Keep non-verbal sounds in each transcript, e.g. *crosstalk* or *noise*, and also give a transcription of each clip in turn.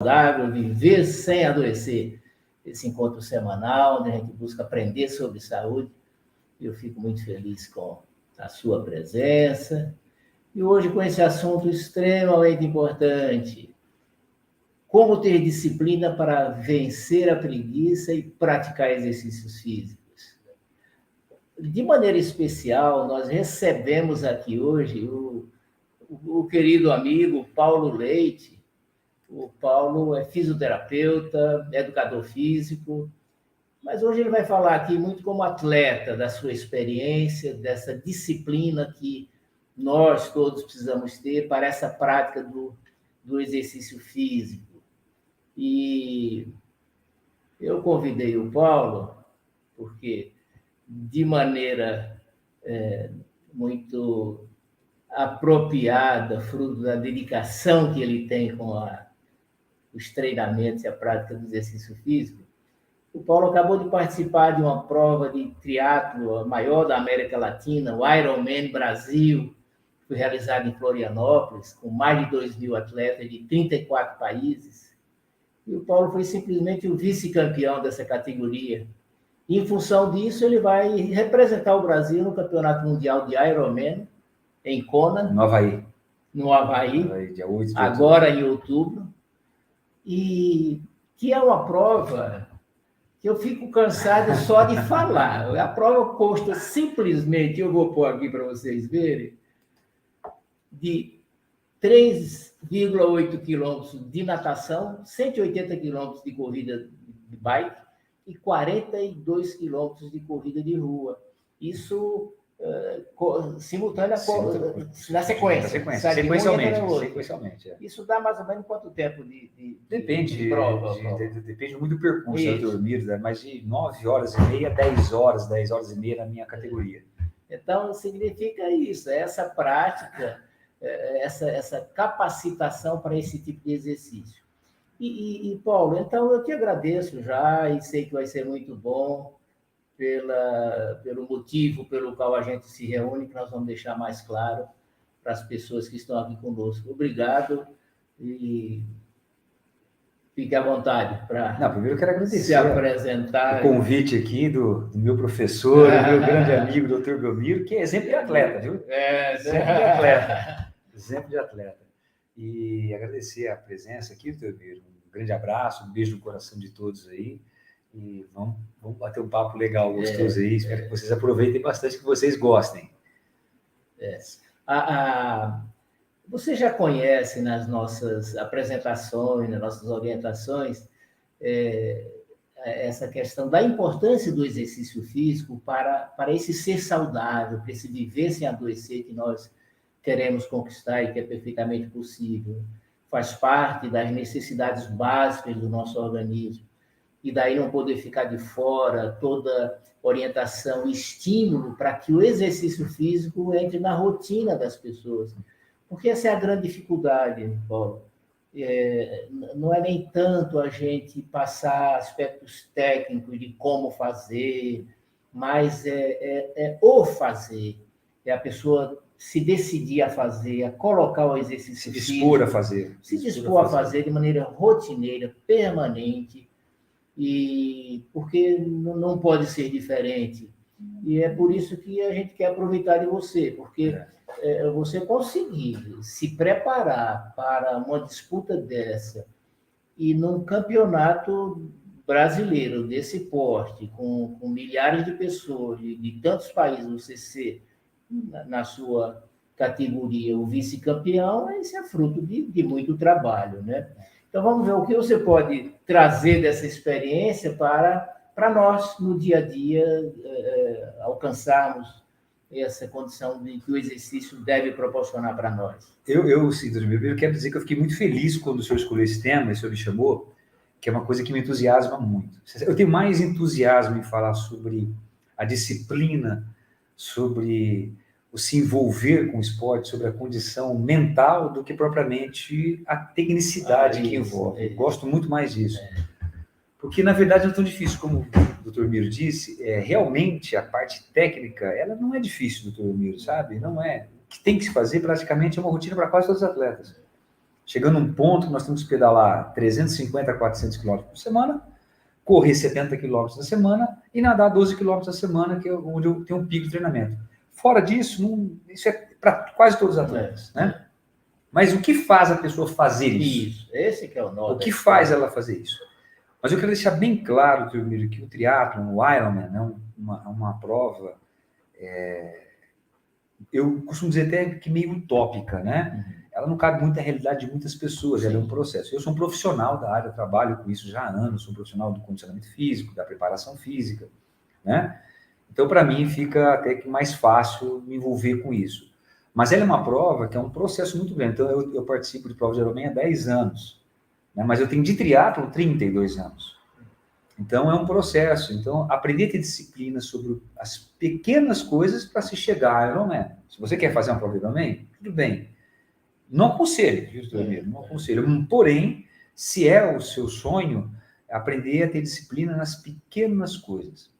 saudável, viver sem adoecer. Esse encontro semanal, onde a gente busca aprender sobre saúde. Eu fico muito feliz com a sua presença. E hoje com esse assunto extremamente importante. Como ter disciplina para vencer a preguiça e praticar exercícios físicos. De maneira especial, nós recebemos aqui hoje o, o querido amigo Paulo Leite, o Paulo é fisioterapeuta, educador físico, mas hoje ele vai falar aqui muito como atleta, da sua experiência, dessa disciplina que nós todos precisamos ter para essa prática do, do exercício físico. E eu convidei o Paulo, porque de maneira é, muito apropriada, fruto da dedicação que ele tem com a os treinamentos e a prática do exercício físico, o Paulo acabou de participar de uma prova de triatlo, maior da América Latina, o Ironman Brasil, que foi realizado em Florianópolis, com mais de 2 mil atletas de 34 países. E o Paulo foi simplesmente o vice-campeão dessa categoria. E, em função disso, ele vai representar o Brasil no Campeonato Mundial de Ironman, em Kona. No Havaí. No Havaí. Havaí dia 8 de agora em outubro e que é uma prova que eu fico cansado só de falar. A prova consta simplesmente, eu vou pôr aqui para vocês verem, de 3,8 quilômetros de natação, 180 quilômetros de corrida de bike e 42 quilômetros de corrida de rua. Isso uh, simultânea na sequência. sequência sequencialmente. sequencialmente é. Isso dá mais ou menos quanto tempo de, de depende, de prova? De, de, depende muito do percurso eu dormir, né? mas de 9 horas e meia, 10 horas, 10 horas e meia na minha categoria. Então, significa isso, é essa prática, é, essa, essa capacitação para esse tipo de exercício. E, e, e, Paulo, então eu te agradeço já e sei que vai ser muito bom pela, pelo motivo pelo qual a gente se reúne, que nós vamos deixar mais claro para as pessoas que estão aqui conosco. Obrigado e fique à vontade para. Não, primeiro eu quero agradecer se apresentar. O convite aqui do, do meu professor, meu *laughs* grande amigo, doutor Belmiro, que é exemplo de atleta, viu? É, exemplo de atleta. exemplo de atleta. E agradecer a presença aqui, doutor Belmiro. Um grande abraço, um beijo no coração de todos aí. E vamos, vamos bater um papo legal, gostoso é, aí. Espero é. que vocês aproveitem bastante, que vocês gostem. É. A, a, você já conhece nas nossas apresentações, nas nossas orientações, é, essa questão da importância do exercício físico para, para esse ser saudável, para esse viver sem adoecer que nós queremos conquistar e que é perfeitamente possível. Faz parte das necessidades básicas do nosso organismo e daí não poder ficar de fora toda orientação estímulo para que o exercício físico entre na rotina das pessoas. Porque essa é a grande dificuldade, Paulo. É, não é nem tanto a gente passar aspectos técnicos de como fazer, mas é, é, é o fazer. É a pessoa se decidir a fazer, a colocar o exercício se dispor físico, a fazer, se dispor a fazer de maneira rotineira, permanente, e porque não pode ser diferente. E é por isso que a gente quer aproveitar de você, porque é. é, você conseguir se preparar para uma disputa dessa e num campeonato brasileiro desse porte, com, com milhares de pessoas de, de tantos países, você ser na, na sua categoria o vice-campeão, isso é fruto de, de muito trabalho, né? Então, vamos ver o que você pode trazer dessa experiência para, para nós, no dia a dia, é, alcançarmos essa condição de que o exercício deve proporcionar para nós. Eu, eu eu quero dizer que eu fiquei muito feliz quando o senhor escolheu esse tema, e o senhor me chamou, que é uma coisa que me entusiasma muito. Eu tenho mais entusiasmo em falar sobre a disciplina, sobre o se envolver com o esporte, sobre a condição mental, do que propriamente a tecnicidade ah, que envolve. É, Gosto muito mais disso. É. Porque, na verdade, não é tão difícil, como o Dr. Miro disse, é, realmente a parte técnica, ela não é difícil, Dr. Miro, sabe? Não é. O que tem que se fazer, praticamente, é uma rotina para quase todos os atletas. chegando a um ponto que nós temos que pedalar 350 a 400 quilômetros por semana, correr 70 quilômetros na semana e nadar 12 quilômetros na semana, que é onde eu tenho um pico de treinamento. Fora disso, não, isso é para quase todos os atletas, é. né? Mas o que faz a pessoa fazer isso? Isso, esse que é o nome. O que faz ela fazer isso? Mas eu quero deixar bem claro, Teomiro, que o triatlo, o Ironman, é uma, uma prova, é, eu costumo dizer até que meio utópica, né? Uhum. Ela não cabe muito à realidade de muitas pessoas, Sim. ela é um processo. Eu sou um profissional da área, trabalho com isso já há anos, sou um profissional do condicionamento físico, da preparação física, né? Então, para mim, fica até que mais fácil me envolver com isso. Mas ela é uma prova que é um processo muito grande. Então, eu, eu participo de provas de Ironman há 10 anos, né? mas eu tenho de triatlo 32 anos. Então, é um processo. Então, aprender a ter disciplina sobre as pequenas coisas para se chegar a Ironman. Se você quer fazer uma prova de Ironman, tudo bem. Não aconselho, viu, Não aconselho. Porém, se é o seu sonho, aprender a ter disciplina nas pequenas coisas.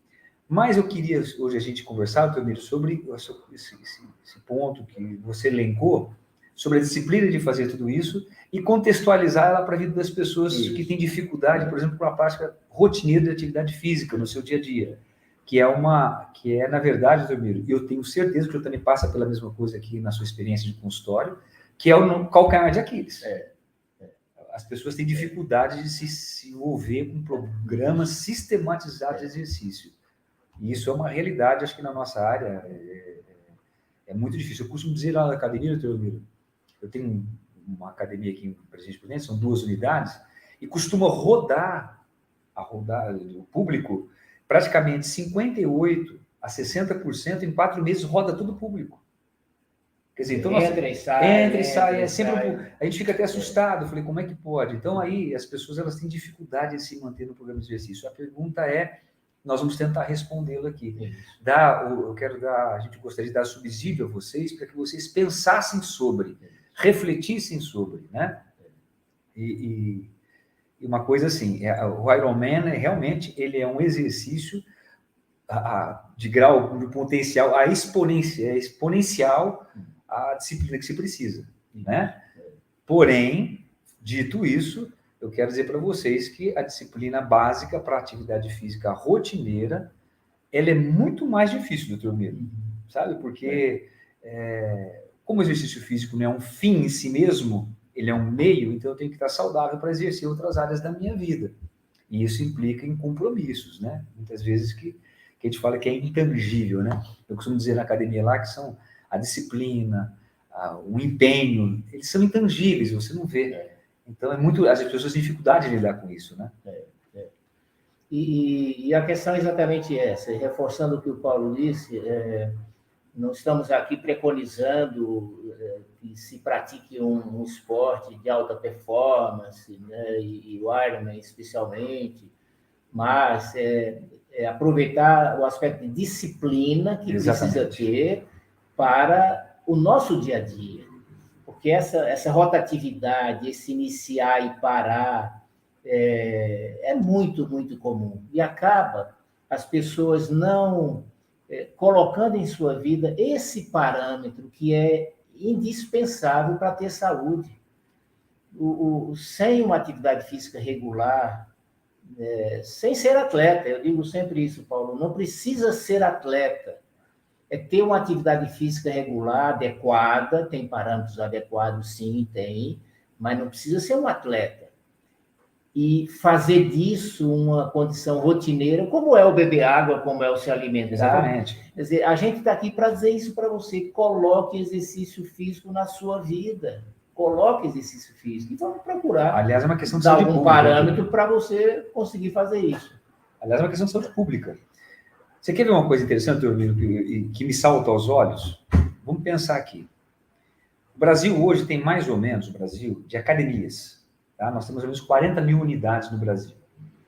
Mas eu queria hoje a gente conversar, Tomiro, sobre esse, esse, esse, ponto que você elencou, sobre a disciplina de fazer tudo isso e contextualizar ela para a vida das pessoas isso. que têm dificuldade, por exemplo, com a prática rotineira de atividade física no seu dia a dia, que é uma, que é na verdade, Tomiro, eu tenho certeza que você também passa pela mesma coisa aqui na sua experiência de consultório, que é o calcanhar de Aquiles. É, é. As pessoas têm dificuldade de se, se envolver com programas sistematizados de exercício. E isso é uma realidade, acho que na nossa área é, é, é muito difícil. Eu costumo dizer lá na academia, Teomiro, eu tenho uma academia aqui em Presidente Prudente, são duas unidades, e costuma rodar, a rodar o público, praticamente 58% a 60% em quatro meses roda tudo público. Quer dizer, então entra nós, e sai, entra e sai, é sempre sai. a gente fica até assustado. Eu falei, como é que pode? Então aí as pessoas elas têm dificuldade em se manter no programa de exercício. A pergunta é nós vamos tentar respondê-lo aqui. Dá, eu quero dar, a gente gostaria de dar subsídio a vocês para que vocês pensassem sobre, refletissem sobre, né? E, e, uma coisa assim, é, o Ironman é, realmente ele é um exercício a, a, de grau de potencial a exponencial, é exponencial a disciplina que se precisa, né? Porém, dito isso, eu quero dizer para vocês que a disciplina básica para atividade física rotineira, ela é muito mais difícil, doutor Miro, sabe? Porque é, como o exercício físico não é um fim em si mesmo, ele é um meio, então eu tenho que estar saudável para exercer outras áreas da minha vida. E isso implica em compromissos, né? Muitas vezes que, que a gente fala que é intangível, né? Eu costumo dizer na academia lá que são a disciplina, a, o empenho, eles são intangíveis, você não vê. Então, é muito. As pessoas têm dificuldade de lidar com isso, né? É, é. E, e, a questão é exatamente essa, reforçando o que o Paulo disse, é, não estamos aqui preconizando é, que se pratique um, um, esporte de alta performance, né, e, e o Ironman especialmente, mas é, é, aproveitar o aspecto de disciplina que exatamente. precisa ter para o nosso dia a dia porque essa, essa rotatividade, esse iniciar e parar, é, é muito, muito comum. E acaba as pessoas não é, colocando em sua vida esse parâmetro que é indispensável para ter saúde. O, o, sem uma atividade física regular, é, sem ser atleta, eu digo sempre isso, Paulo, não precisa ser atleta, é ter uma atividade física regular, adequada, tem parâmetros adequados, sim, tem, mas não precisa ser um atleta. E fazer disso uma condição rotineira, como é o beber água, como é o se alimentar. Exatamente. Quer dizer, a gente está aqui para dizer isso para você. Coloque exercício físico na sua vida. Coloque exercício físico. E vamos procurar. Aliás, é uma questão de dar algum pública. parâmetro para você conseguir fazer isso. Aliás, é uma questão de saúde pública. Você quer ver uma coisa interessante, Dormino, que, que me salta aos olhos? Vamos pensar aqui. O Brasil hoje tem mais ou menos, o Brasil, de academias. Tá? Nós temos mais ou menos 40 mil unidades no Brasil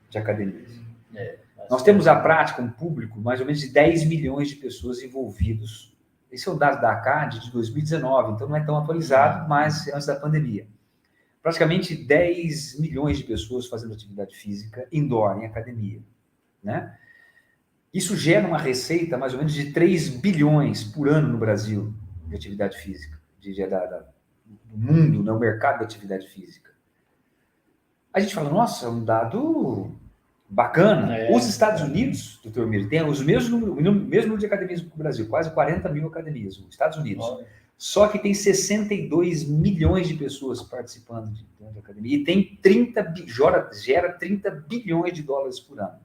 de academias. É, Nós temos a prática, um público, mais ou menos de 10 milhões de pessoas envolvidos. Esse é o dado da ACAD de 2019, então não é tão atualizado, mas é antes da pandemia. Praticamente 10 milhões de pessoas fazendo atividade física indoor, em academia. Né? Isso gera uma receita mais ou menos de 3 bilhões por ano no Brasil de atividade física, de, de, da, do mundo, né, o mercado da atividade física. A gente fala, nossa, é um dado bacana. É, os Estados Unidos, doutor Miro, tem os mesmos número, o mesmo número de academias que o Brasil, quase 40 mil academias, os Estados Unidos. Olha. Só que tem 62 milhões de pessoas participando de, de academia e tem 30, gera, gera 30 bilhões de dólares por ano.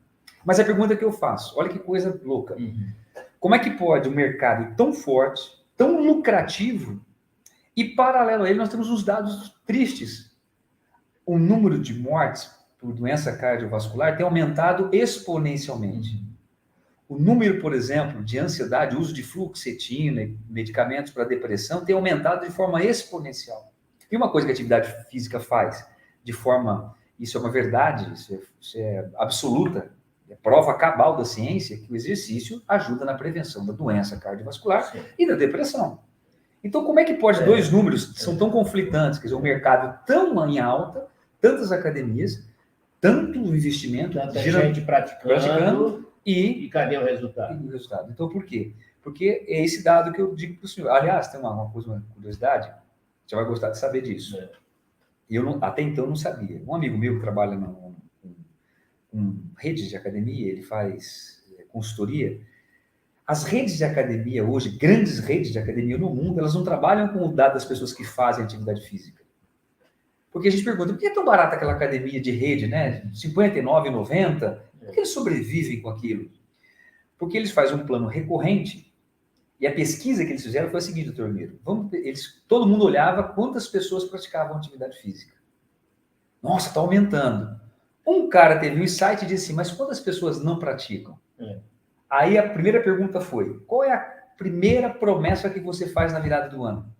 Mas a pergunta que eu faço, olha que coisa louca. Uhum. Como é que pode um mercado tão forte, tão lucrativo, e paralelo a ele nós temos uns dados tristes. O número de mortes por doença cardiovascular tem aumentado exponencialmente. O número, por exemplo, de ansiedade, uso de fluoxetina e medicamentos para depressão tem aumentado de forma exponencial. E uma coisa que a atividade física faz de forma, isso é uma verdade, isso é, isso é absoluta, é prova cabal da ciência que o exercício ajuda na prevenção da doença cardiovascular Sim. e da depressão. Então, como é que pode é. dois números que são tão conflitantes, quer dizer, um mercado tão em alta, tantas academias, tanto investimento, tanta gente praticando, praticando e, e cadê o resultado? E o resultado. Então, por quê? Porque é esse dado que eu digo para o senhor. Aliás, tem uma, uma, coisa, uma curiosidade, você vai gostar de saber disso. É. Eu não, até então não sabia. Um amigo meu que trabalha com redes de academia, ele faz é, consultoria. As redes de academia hoje, grandes redes de academia no mundo, elas não trabalham com o dado das pessoas que fazem atividade física. Porque a gente pergunta, por que é tão barata aquela academia de rede, né? R$ 59,90? Por que eles sobrevivem com aquilo? Porque eles fazem um plano recorrente. E a pesquisa que eles fizeram foi a seguinte, doutor Miro. Vamos, eles, todo mundo olhava quantas pessoas praticavam atividade física. Nossa, está aumentando. Um cara teve um insight e disse assim, mas quantas pessoas não praticam? É. Aí a primeira pergunta foi, qual é a primeira promessa que você faz na virada do ano?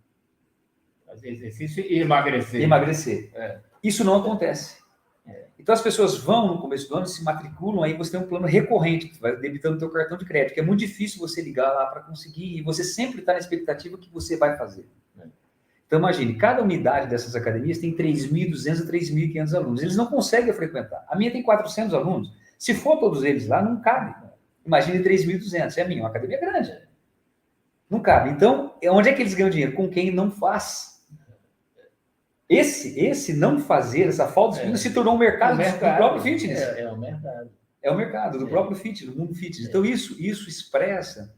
Fazer exercício e emagrecer. Emagrecer. É. Isso não acontece. Então as pessoas vão no começo do ano, se matriculam, aí você tem um plano recorrente, que vai debitando o teu cartão de crédito, que é muito difícil você ligar lá para conseguir, e você sempre está na expectativa que você vai fazer. Então imagine, cada unidade dessas academias tem 3.200 a 3.500 alunos. Eles não conseguem frequentar. A minha tem 400 alunos. Se for todos eles lá, não cabe. Imagine 3.200. É a minha, uma academia grande. Não cabe. Então, onde é que eles ganham dinheiro? Com quem não faz. Esse, esse não fazer, essa falta de é. se tornou um mercado, mercado, do próprio fitness. É, é o mercado. É o mercado do é. próprio fitness, do mundo fitness. Então, isso, isso expressa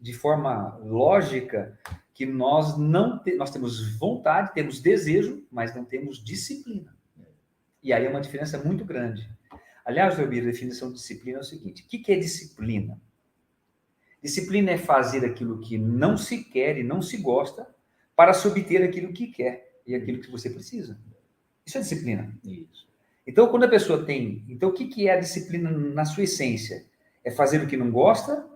de forma lógica que nós não te, nós temos vontade, temos desejo, mas não temos disciplina. E aí é uma diferença muito grande. Aliás, Elvira, a definição de disciplina é o seguinte: o que, que é disciplina? Disciplina é fazer aquilo que não se quer e não se gosta para se obter aquilo que quer e aquilo que você precisa. Isso é disciplina. Isso. Então, quando a pessoa tem. Então, o que, que é a disciplina na sua essência? É fazer o que não gosta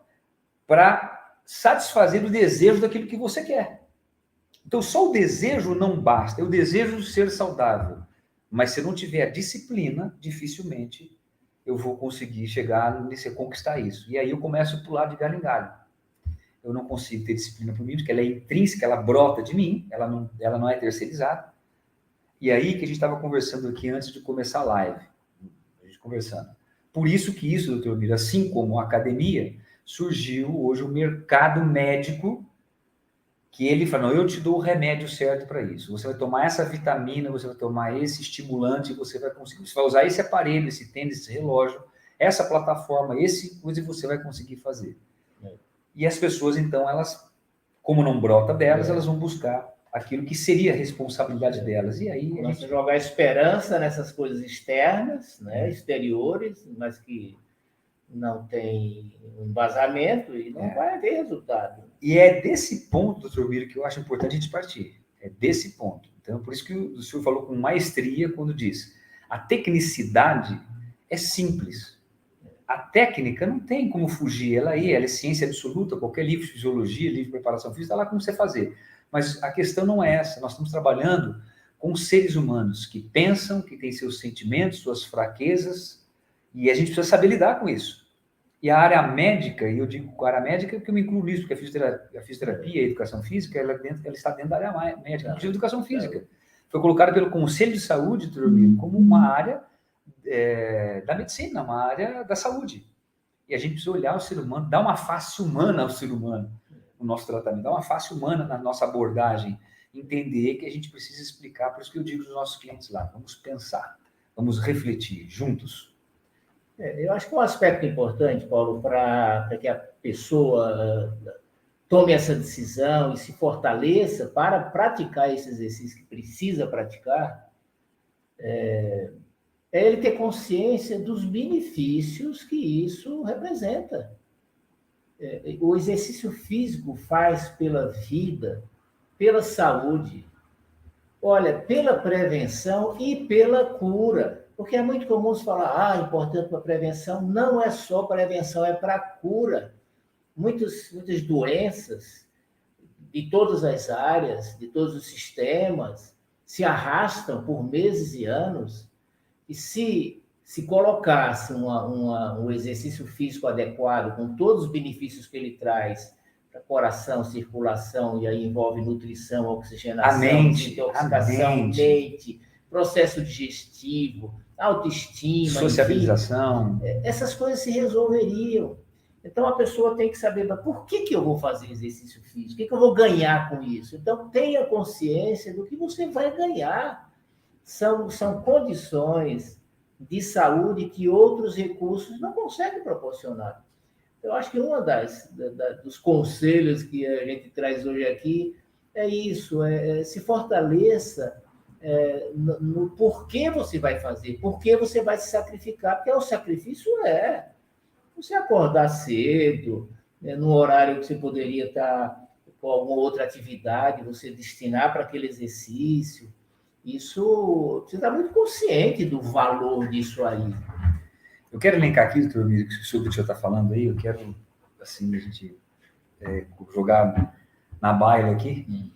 para satisfazer o desejo daquilo que você quer. Então, só o desejo não basta. É o desejo de ser saudável. Mas se eu não tiver disciplina, dificilmente eu vou conseguir chegar nesse conquistar isso. E aí eu começo a pular de galho em galho eu não consigo ter disciplina por mim, porque ela é intrínseca, ela brota de mim, ela não, ela não é terceirizada. E aí que a gente estava conversando aqui antes de começar a live, a gente conversando. Por isso que isso, doutor Mira, assim como a academia, surgiu hoje o mercado médico, que ele fala, não, eu te dou o remédio certo para isso. Você vai tomar essa vitamina, você vai tomar esse estimulante, você vai conseguir, você vai usar esse aparelho, esse tênis, esse relógio, essa plataforma, esse coisa, e você vai conseguir fazer. E as pessoas, então, elas, como não brota delas, é. elas vão buscar aquilo que seria a responsabilidade é. delas. E aí. A gente jogar esperança nessas coisas externas, né, exteriores, mas que não tem um embasamento e não é. vai haver resultado. E é desse ponto, doutor Miro, que eu acho importante a gente partir. É desse ponto. Então, por isso que o senhor falou com maestria quando diz a tecnicidade é simples a técnica não tem como fugir, ela aí, ela é ciência absoluta, qualquer livro de fisiologia, livro de preparação física, está lá como você fazer. Mas a questão não é essa, nós estamos trabalhando com seres humanos que pensam, que têm seus sentimentos, suas fraquezas, e a gente precisa saber lidar com isso. E a área médica, e eu digo a área médica porque eu me incluo nisso, porque a fisioterapia, a, fisioterapia, a educação física, ela, dentro, ela, está dentro da área médica, inclusive a educação física. Foi colocada pelo Conselho de Saúde, como uma área é, da medicina, uma área da saúde. E a gente precisa olhar o ser humano, dar uma face humana ao ser humano no nosso tratamento, dar uma face humana na nossa abordagem entender que a gente precisa explicar, por isso que eu digo para os nossos clientes lá, vamos pensar, vamos refletir juntos. É, eu acho que um aspecto importante, Paulo, para que a pessoa uh, tome essa decisão e se fortaleça para praticar esse exercício que precisa praticar, é, é ele ter consciência dos benefícios que isso representa. É, o exercício físico faz pela vida, pela saúde, olha, pela prevenção e pela cura. Porque é muito comum se falar, ah, importante para a prevenção. Não é só prevenção, é para cura. Muitas, muitas doenças de todas as áreas, de todos os sistemas, se arrastam por meses e anos. E se se colocasse uma, uma, um exercício físico adequado, com todos os benefícios que ele traz para coração, circulação, e aí envolve nutrição, oxigenação, mente, intoxicação, mente. mente, processo digestivo, autoestima, sociabilização. Enfim, é, essas coisas se resolveriam. Então a pessoa tem que saber, mas por que, que eu vou fazer exercício físico? O que, que eu vou ganhar com isso? Então tenha consciência do que você vai ganhar. São, são condições de saúde que outros recursos não conseguem proporcionar. Eu acho que uma das da, da, dos conselhos que a gente traz hoje aqui é isso: é, é se fortaleça é, no, no porquê você vai fazer, por que você vai se sacrificar, porque o sacrifício é você acordar cedo, né, no horário que você poderia estar com alguma outra atividade, você destinar para aquele exercício. Isso, você está muito consciente do valor disso aí. Eu quero elencar aqui, doutor sobre o que o senhor está falando aí, eu quero, assim, a gente é, jogar na baila aqui. Hum.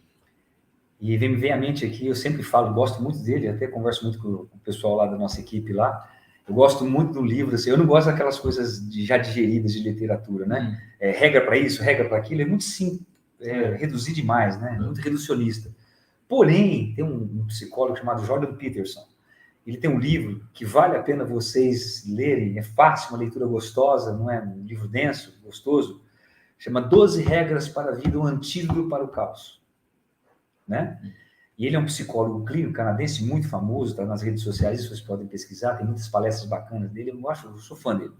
E vem me vem à mente aqui, eu sempre falo, gosto muito dele, até converso muito com o pessoal lá da nossa equipe lá. Eu gosto muito do livro, assim, eu não gosto daquelas coisas de, já digeridas de literatura, né? Hum. É, regra para isso, regra para aquilo, é muito simples, é, reduzir demais, né? Muito reducionista. Porém, tem um, um psicólogo chamado Jordan Peterson. Ele tem um livro que vale a pena vocês lerem, é fácil, uma leitura gostosa, não é um livro denso, gostoso. Chama 12 Regras para a Vida, um antídoto para o caos. Né? E ele é um psicólogo clínico canadense muito famoso, está nas redes sociais, vocês podem pesquisar, tem muitas palestras bacanas dele, eu acho, eu sou fã dele.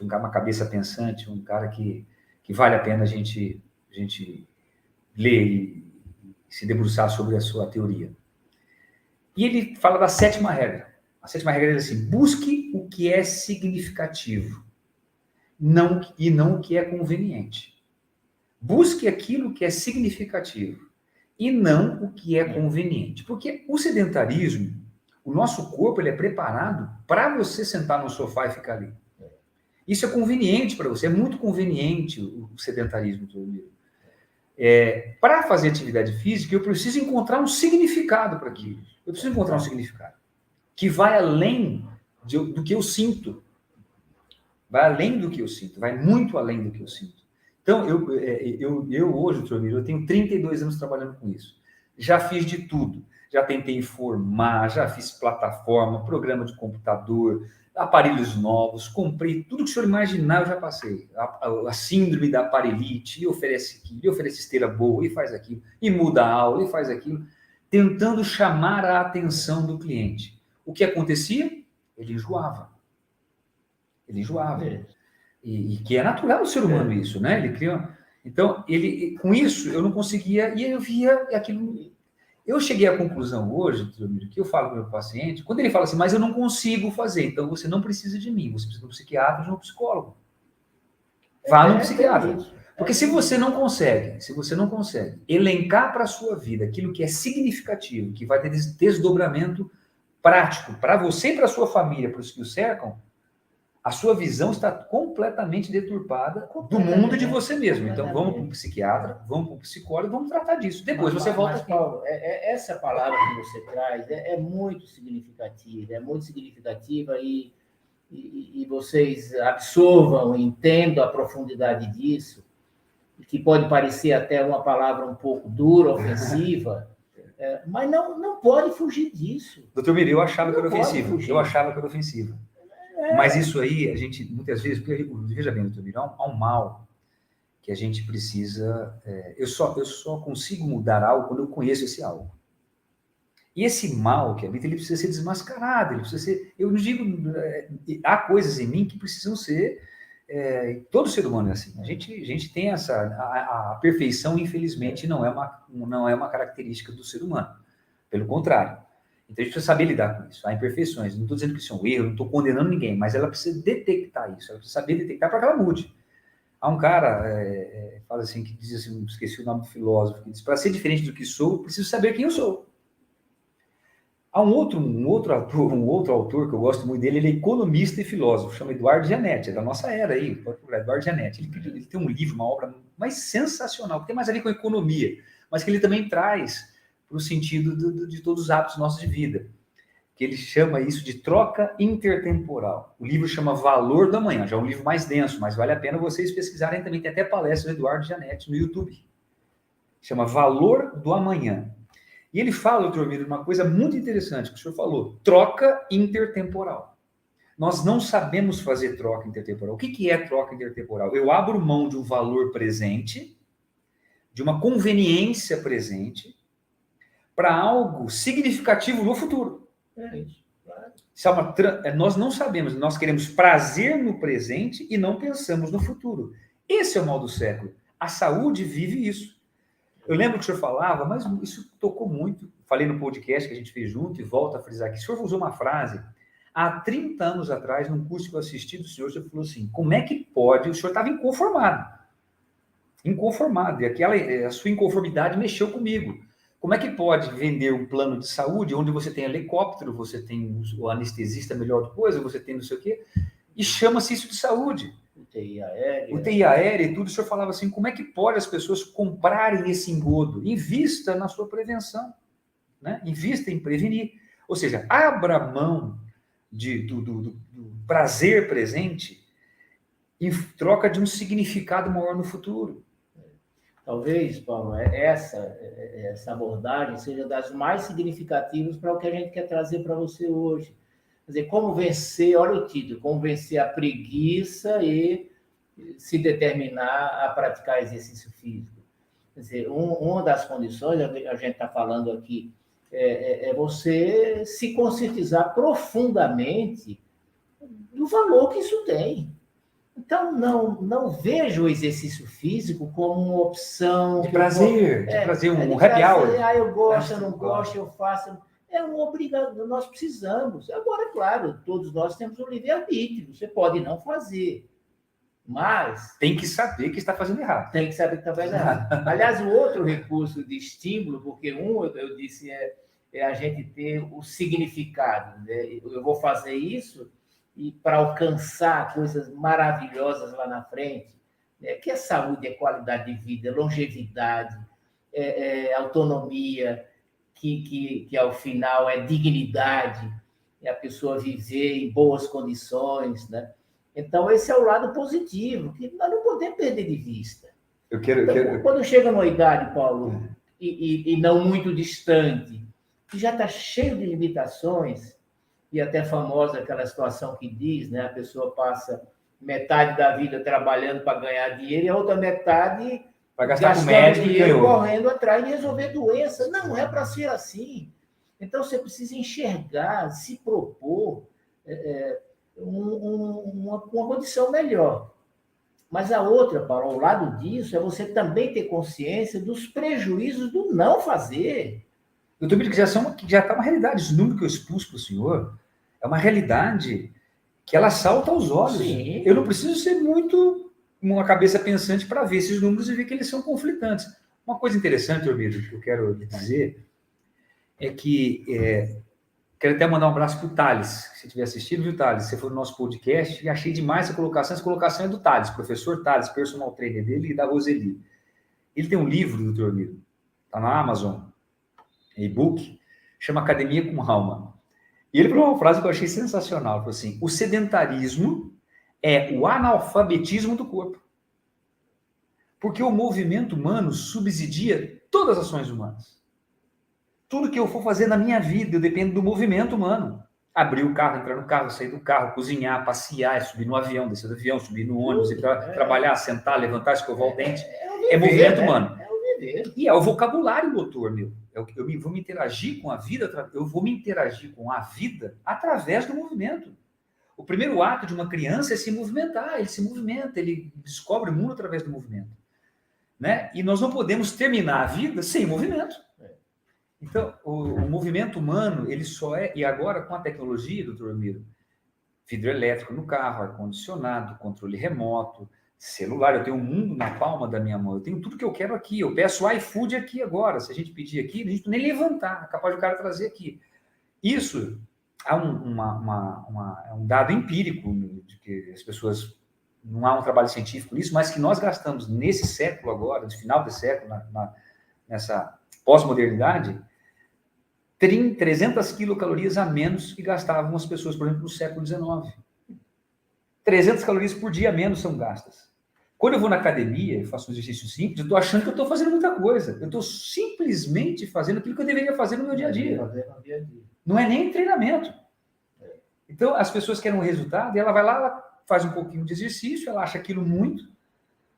Um cara, uma cabeça pensante, um cara que, que vale a pena a gente, a gente ler e se debruçar sobre a sua teoria. E ele fala da sétima regra. A sétima regra é assim: busque o que é significativo, não e não o que é conveniente. Busque aquilo que é significativo e não o que é conveniente. Porque o sedentarismo, o nosso corpo ele é preparado para você sentar no sofá e ficar ali. Isso é conveniente para você, é muito conveniente o sedentarismo. É, para fazer atividade física, eu preciso encontrar um significado para aquilo. Eu preciso encontrar um significado que vai além de, do que eu sinto. Vai além do que eu sinto, vai muito além do que eu sinto. Então, eu, é, eu, eu hoje, Tromiro, eu tenho 32 anos trabalhando com isso. Já fiz de tudo. Já tentei informar, já fiz plataforma, programa de computador, aparelhos novos, comprei tudo que o senhor imaginar, eu já passei. A, a, a síndrome da aparelite, e oferece aquilo, e oferece esteira boa, e faz aquilo, e muda a aula, e faz aquilo, tentando chamar a atenção do cliente. O que acontecia? Ele enjoava. Ele enjoava. É. E, e, que é natural do ser humano é. isso, né? Ele cria. Então, ele, com isso, eu não conseguia, e eu via aquilo eu cheguei à conclusão hoje, que eu falo para o meu paciente, quando ele fala assim, mas eu não consigo fazer, então você não precisa de mim, você precisa de um psiquiatra ou de um psicólogo. Vá é, no psiquiatra. Porque se você não consegue, se você não consegue elencar para a sua vida aquilo que é significativo, que vai ter desdobramento prático para você e para a sua família, para os que o cercam, a sua visão está completamente deturpada do mundo e de você mesmo. Então, vamos para um psiquiatra, vamos para um psicólogo, vamos tratar disso. Depois mas, você volta mas, aqui. Paulo, é, é, essa palavra que você traz é, é, muito significativa, é muito significativa e, e, e vocês absorvam, entendam a profundidade disso, que pode parecer até uma palavra um pouco dura, ofensiva, *laughs* é, mas não, não pode fugir disso. Doutor Miri, eu achava não que era ofensivo. Eu achava que era ofensivo. Mas isso aí, a gente, muitas vezes, veja bem, doutor Mirão, há um mal que a gente precisa. É, eu, só, eu só consigo mudar algo quando eu conheço esse algo. E esse mal que habita, ele precisa ser desmascarado, ele precisa ser. Eu não digo. É, há coisas em mim que precisam ser. É, todo ser humano é assim. A gente, a gente tem essa. A, a, perfeição, infelizmente, não é, uma, não é uma característica do ser humano. Pelo contrário. Então a gente precisa saber lidar com isso. Há imperfeições. Não estou dizendo que isso é um erro, não estou condenando ninguém, mas ela precisa detectar isso. Ela precisa saber detectar para que ela mude. Há um cara, é, é, fala assim, que diz assim, esqueci o nome do filósofo, que diz: para ser diferente do que sou, preciso saber quem eu sou. Há um outro, um outro autor, um outro autor que eu gosto muito dele, ele é economista e filósofo, chama Eduardo Gianetti, é da nossa era aí, pode procurar, Eduardo Gianetti. Ele, ele, tem um livro, uma obra mais sensacional, que tem mais a ver com economia, mas que ele também traz para o sentido do, de todos os hábitos nossos de vida, que ele chama isso de troca intertemporal. O livro chama Valor do Amanhã, já é um livro mais denso, mas vale a pena vocês pesquisarem também, tem até palestra do Eduardo Gianetti no YouTube. Chama Valor do Amanhã. E ele fala, doutor Miro, uma coisa muito interessante que o senhor falou: troca intertemporal. Nós não sabemos fazer troca intertemporal. O que, que é troca intertemporal? Eu abro mão de um valor presente, de uma conveniência presente, para algo significativo no futuro. É isso. Isso é uma, é, nós não sabemos, nós queremos prazer no presente e não pensamos no futuro. Esse é o mal do século. A saúde vive isso. Eu lembro que o senhor falava, mas isso tocou muito. Falei no podcast que a gente fez junto e volto a frisar aqui. O senhor usou uma frase há 30 anos atrás, num curso que eu assisti do senhor, o senhor falou assim: como é que pode? O senhor estava inconformado. Inconformado. E aquela, a sua inconformidade mexeu comigo. Como é que pode vender um plano de saúde onde você tem helicóptero, você tem o anestesista melhor do coisa, você tem não sei o quê, e chama-se isso de saúde? UTI aérea. UTI aérea e tudo, o senhor falava assim, como é que pode as pessoas comprarem esse engodo? Invista na sua prevenção, né? invista em prevenir. Ou seja, abra mão de, do, do, do, do prazer presente em troca de um significado maior no futuro. Talvez, Paulo, é, essa, é, essa abordagem seja das mais significativas para o que a gente quer trazer para você hoje Quer dizer, como vencer, olha o título, como vencer a preguiça e se determinar a praticar exercício físico. Quer dizer, um, uma das condições, a gente está falando aqui, é, é, é, você se conscientizar profundamente do valor que isso tem. Então, não, não vejo o exercício físico como uma opção. De prazer, vou, de é, prazer, um é happy prazer, hour. Ah, eu gosto, eu não gosto, eu faço é um obrigado, nós precisamos. Agora, claro, todos nós temos o livre-arbítrio, você pode não fazer, mas... Tem que saber que está fazendo errado. Tem que saber que está fazendo errado. *laughs* Aliás, o outro recurso de estímulo, porque um, eu disse, é, é a gente ter o significado. Né? Eu vou fazer isso e para alcançar coisas maravilhosas lá na frente, né? que é saúde, é qualidade de vida, é longevidade, é, é autonomia, que, que, que ao final é dignidade, é a pessoa viver em boas condições, né? Então, esse é o lado positivo, que nós não podemos perder de vista. Eu quero, então, eu quero... Quando chega numa idade, Paulo, é. e, e, e, não muito distante, que já está cheio de limitações, e até famosa aquela situação que diz, né? A pessoa passa metade da vida trabalhando para ganhar dinheiro e a outra metade Vai gastar com médico dinheiro correndo atrás de resolver doença. Não é para ser assim. Então você precisa enxergar, se propor é, é um, um, uma, uma condição melhor. Mas a outra, Paulo, ao lado disso, é você também ter consciência dos prejuízos do não fazer. Doutor Bito, que já são que já está uma realidade. Esse número que eu expus para o senhor é uma realidade que ela salta aos olhos. Sim. Eu não preciso ser muito uma cabeça pensante para ver esses números e ver que eles são conflitantes. Uma coisa interessante, Ormido, que eu quero dizer é que é, quero até mandar um abraço para o Thales, se você tiver assistido, viu, Thales? Você foi no nosso podcast e achei demais a colocação. Essa colocação é do Thales, professor Thales, personal trainer dele e da Roseli. Ele tem um livro, doutor Ormido, está na Amazon, e-book, chama Academia com Alma. E ele falou uma frase que eu achei sensacional, falou assim, o sedentarismo é o analfabetismo do corpo. Porque o movimento humano subsidia todas as ações humanas. Tudo que eu for fazer na minha vida, eu dependo do movimento humano. abrir o carro, entrar no carro, sair do carro, cozinhar, passear, subir no avião, descer do avião, subir no ônibus, ir tra trabalhar, sentar, levantar, escovar o dente. É, é, é movimento né? humano. É. E é o vocabulário motor, meu. Eu, eu vou me interagir com a vida, eu vou me interagir com a vida através do movimento. O primeiro ato de uma criança é se movimentar, ele se movimenta, ele descobre o mundo através do movimento. Né? E nós não podemos terminar a vida sem movimento. Então, o, o, movimento humano, ele só é, e agora com a tecnologia, doutor Ramiro, vidro elétrico no carro, ar-condicionado, controle remoto, celular, eu tenho um mundo na palma da minha mão, eu tenho tudo que eu quero aqui, eu peço iFood aqui agora, se a gente pedir aqui, a gente nem levantar, é capaz de o cara trazer aqui. Isso há um, uma, uma, uma, é um dado empírico de que as pessoas não há um trabalho científico nisso, mas que nós gastamos nesse século agora, no final desse século, na, na, nessa pós-modernidade, 300 quilocalorias a menos que gastavam as pessoas, por exemplo, no século XIX. 300 calorias por dia a menos são gastas. Quando eu vou na academia e faço um exercício simples, eu estou achando que eu estou fazendo muita coisa. Eu estou simplesmente fazendo aquilo que eu deveria fazer no meu dia a dia. Não é nem treinamento. Então, as pessoas querem um resultado e ela vai lá, ela faz um pouquinho de exercício, ela acha aquilo muito,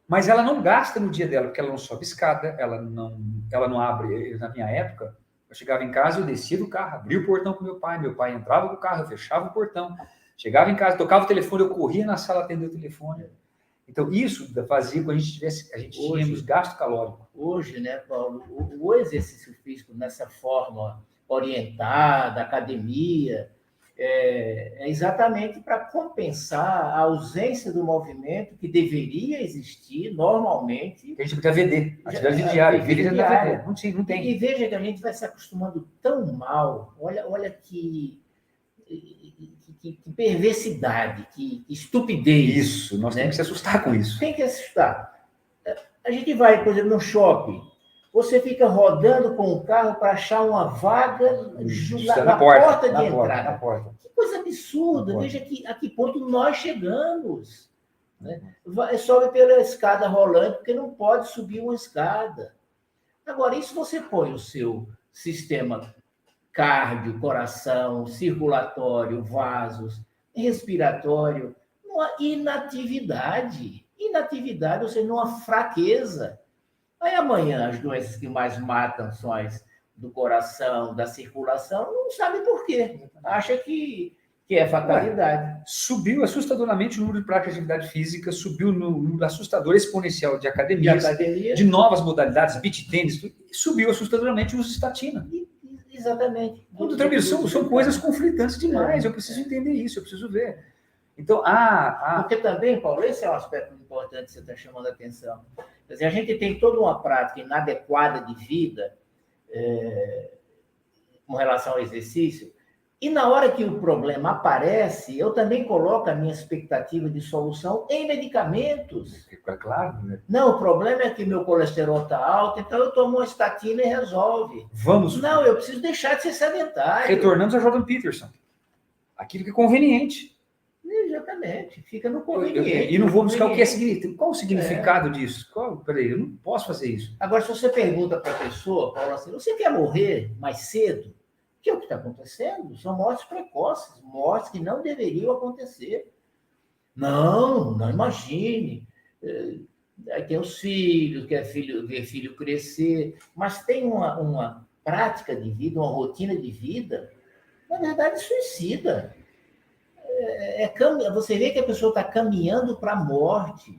mas ela não gasta no dia dela, porque ela não sobe escada, ela não, ela não abre. Na minha época, eu chegava em casa, eu descia do carro, abria o portão com meu pai, meu pai entrava com o carro, eu fechava o portão, chegava em casa, tocava o telefone, eu corria na sala atender o telefone. Então, isso fazia com que a gente tivesse, a gente hoje, tínhamos gasto calórico. Hoje, né, Paulo, o, o exercício físico nessa forma orientada, academia, é, é exatamente para compensar a ausência do movimento que deveria existir normalmente. A gente podia VD, atividade já, diária, VD diária. Não, não tem. E veja que a gente vai se acostumando tão mal. Olha, olha que, que, que, que perversidade, que, estupidez. Isso, nós né? temos que se assustar com isso. Tem que assustar. A gente vai, por exemplo, no shopping você fica rodando com o carro para achar uma vaga na, na, na, porta, porta de na entrada. Porta, que coisa absurda! Veja que, a que ponto nós chegamos. Né? Sobe pela escada rolante, porque não pode subir uma escada. Agora, isso você põe o seu sistema cardio, coração, circulatório, vasos, respiratório, numa inatividade. Inatividade, ou seja, numa fraqueza. Aí amanhã as doenças que mais matam são as do coração, da circulação, não sabe por quê. Acha que, que é fatalidade. Ué, subiu assustadoramente o número de prática de atividade física, subiu no número assustador exponencial de academias, de, academia. de novas modalidades, beat tênis, subiu assustadoramente o uso de estatina. Exatamente. Doutor são, são coisas conflitantes demais. É. Eu preciso entender isso, eu preciso ver. Então, ah, ah. Porque também, Paulo, esse é um aspecto importante que você está chamando a atenção. Quer dizer, a gente tem toda uma prática inadequada de vida é, com relação ao exercício, e na hora que o problema aparece, eu também coloco a minha expectativa de solução em medicamentos. Fica claro, né? Não, o problema é que meu colesterol está alto, então eu tomo uma estatina e resolve. Vamos. Não, eu preciso deixar de ser sedentário. Retornamos a Jordan Peterson. Aquilo que é conveniente. Exatamente, fica no conveniente. E não vou buscar o que é significado. Qual o significado é. disso? Qual, peraí, eu não posso fazer isso. Agora, se você pergunta para a pessoa, Paulo, assim, você quer morrer mais cedo? Que é o que está acontecendo? São mortes precoces, mortes que não deveriam acontecer. Não, não imagine. É, aí tem os filhos, quer filho, ver filho crescer, mas tem uma, uma prática de vida, uma rotina de vida, na verdade, suicida é, é, você vê que a pessoa está caminhando para a morte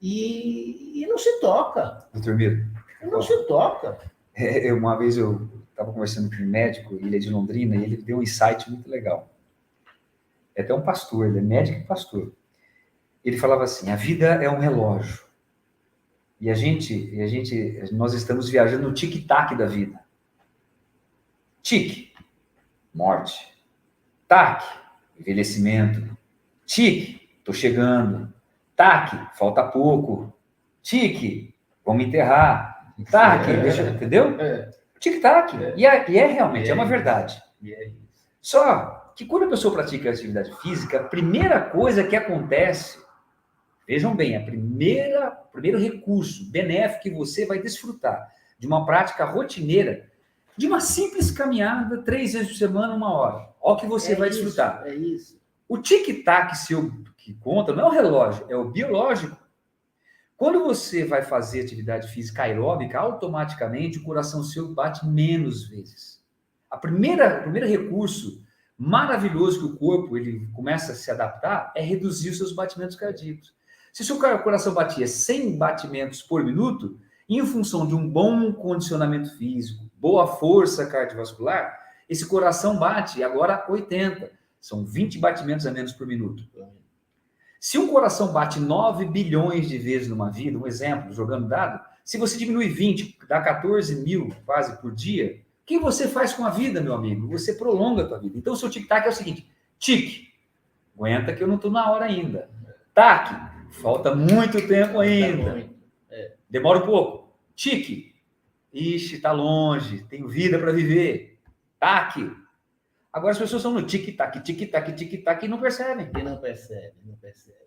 e, e, não se toca. Doutor Miro. Não se toca. É, uma vez eu estava conversando com um médico, ele é de Londrina, e ele deu um insight muito legal. É até um pastor, ele é médico e pastor. Ele falava assim: a vida é um relógio. E a gente, e a gente, nós estamos viajando no tic-tac da vida. Tic, morte. Tac, envelhecimento. Tique, estou chegando. Taque, falta pouco. Tique, vamos enterrar. Taque, é. deixa, entendeu? É. Tic-tac. É. E, é, e, é, realmente, é, uma verdade. É Só que quando a pessoa pratica atividade física, a primeira coisa que acontece, vejam bem, a primeira, primeiro recurso benéfico que você vai desfrutar de uma prática rotineira, de uma simples caminhada, três vezes por semana, uma hora Olha o que você é vai isso, desfrutar. É isso. O tic-tac seu que conta não é o relógio, é o biológico. Quando você vai fazer atividade física aeróbica, automaticamente o coração seu bate menos vezes. A primeira, o primeiro recurso maravilhoso que o corpo ele começa a se adaptar é reduzir os seus batimentos cardíacos. Se seu coração batia 100 batimentos por minuto, em função de um bom condicionamento físico, boa força cardiovascular, esse coração bate agora 80. São 20 batimentos a menos por minuto. Se um coração bate 9 bilhões de vezes numa vida, um exemplo, jogando dado, se você diminui 20, dá 14 mil quase por dia, o que você faz com a vida, meu amigo? Você prolonga a tua vida. Então, o seu tic-tac é o seguinte: tic, aguenta que eu não estou na hora ainda. Tac, falta muito tempo ainda. É. Demora um pouco. Tic, ixi, está longe, tenho vida para viver. Tac. Agora as pessoas estão no tic-tac, tic-tac, tic-tac e não percebem. E não percebem, não percebem.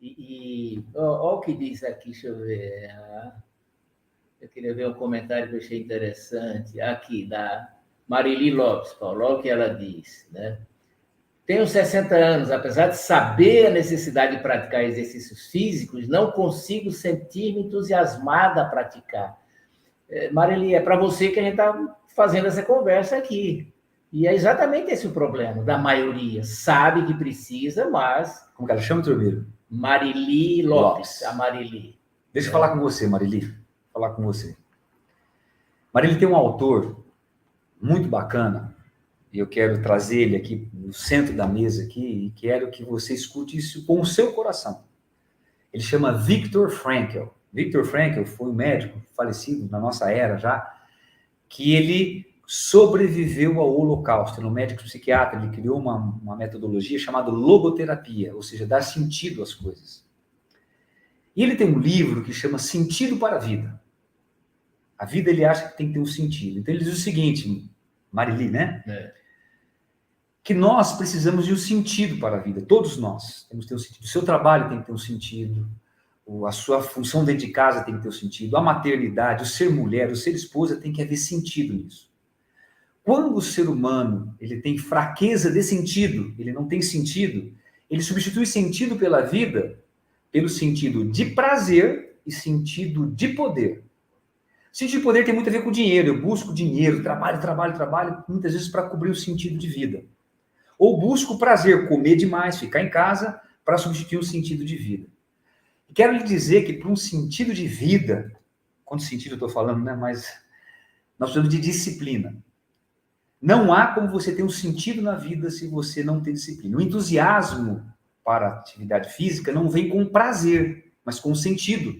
E, e ó, o que diz aqui, deixa eu ver. Ah. Eu queria ver um comentário que eu achei interessante aqui, da Marili Lopes, Paulo, olha o que ela diz, né? Tenho 60 anos, apesar de saber a necessidade de praticar exercícios físicos, não consigo sentir-me entusiasmada a praticar. É, Marili, é para você que a gente está fazendo essa conversa aqui. E é exatamente esse o problema da maioria. Sabe que precisa, mas. Como que ela chama, Turbeiro? Marili Lopes, Lopes. a Marili. Deixa eu falar com você, Marili falar com você. Marília tem um autor muito bacana, e eu quero trazer ele aqui no centro da mesa aqui, e quero que você escute isso com o seu coração. Ele chama Viktor Frankl. Viktor Frankl foi um médico falecido na nossa era já, que ele sobreviveu ao Holocausto. Ele é um médico psiquiatra, ele criou uma, uma metodologia chamada logoterapia, ou seja, dar sentido às coisas. E ele tem um livro que chama Sentido para a Vida. A vida ele acha que tem que ter um sentido. Então ele diz o seguinte, Marili, né? É. Que nós precisamos de um sentido para a vida. Todos nós temos que ter um sentido. O seu trabalho tem que ter um sentido. A sua função dentro de casa tem que ter um sentido. A maternidade, o ser mulher, o ser esposa tem que haver sentido nisso. Quando o ser humano ele tem fraqueza de sentido, ele não tem sentido, ele substitui sentido pela vida pelo sentido de prazer e sentido de poder. Sentido de poder tem muito a ver com dinheiro. Eu busco dinheiro, trabalho, trabalho, trabalho, muitas vezes para cobrir o sentido de vida. Ou busco prazer, comer demais, ficar em casa, para substituir o sentido de vida. Quero lhe dizer que para um sentido de vida, quanto sentido eu estou falando, né? Mas nós precisamos de disciplina. Não há como você ter um sentido na vida se você não tem disciplina. O entusiasmo para a atividade física não vem com prazer, mas com sentido.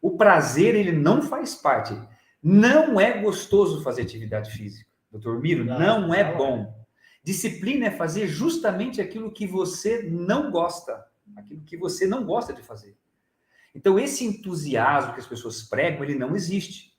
O prazer, ele não faz parte. Não é gostoso fazer atividade física. Doutor Miro, não, não é não bom. Disciplina é fazer justamente aquilo que você não gosta, aquilo que você não gosta de fazer. Então, esse entusiasmo que as pessoas pregam, ele não existe.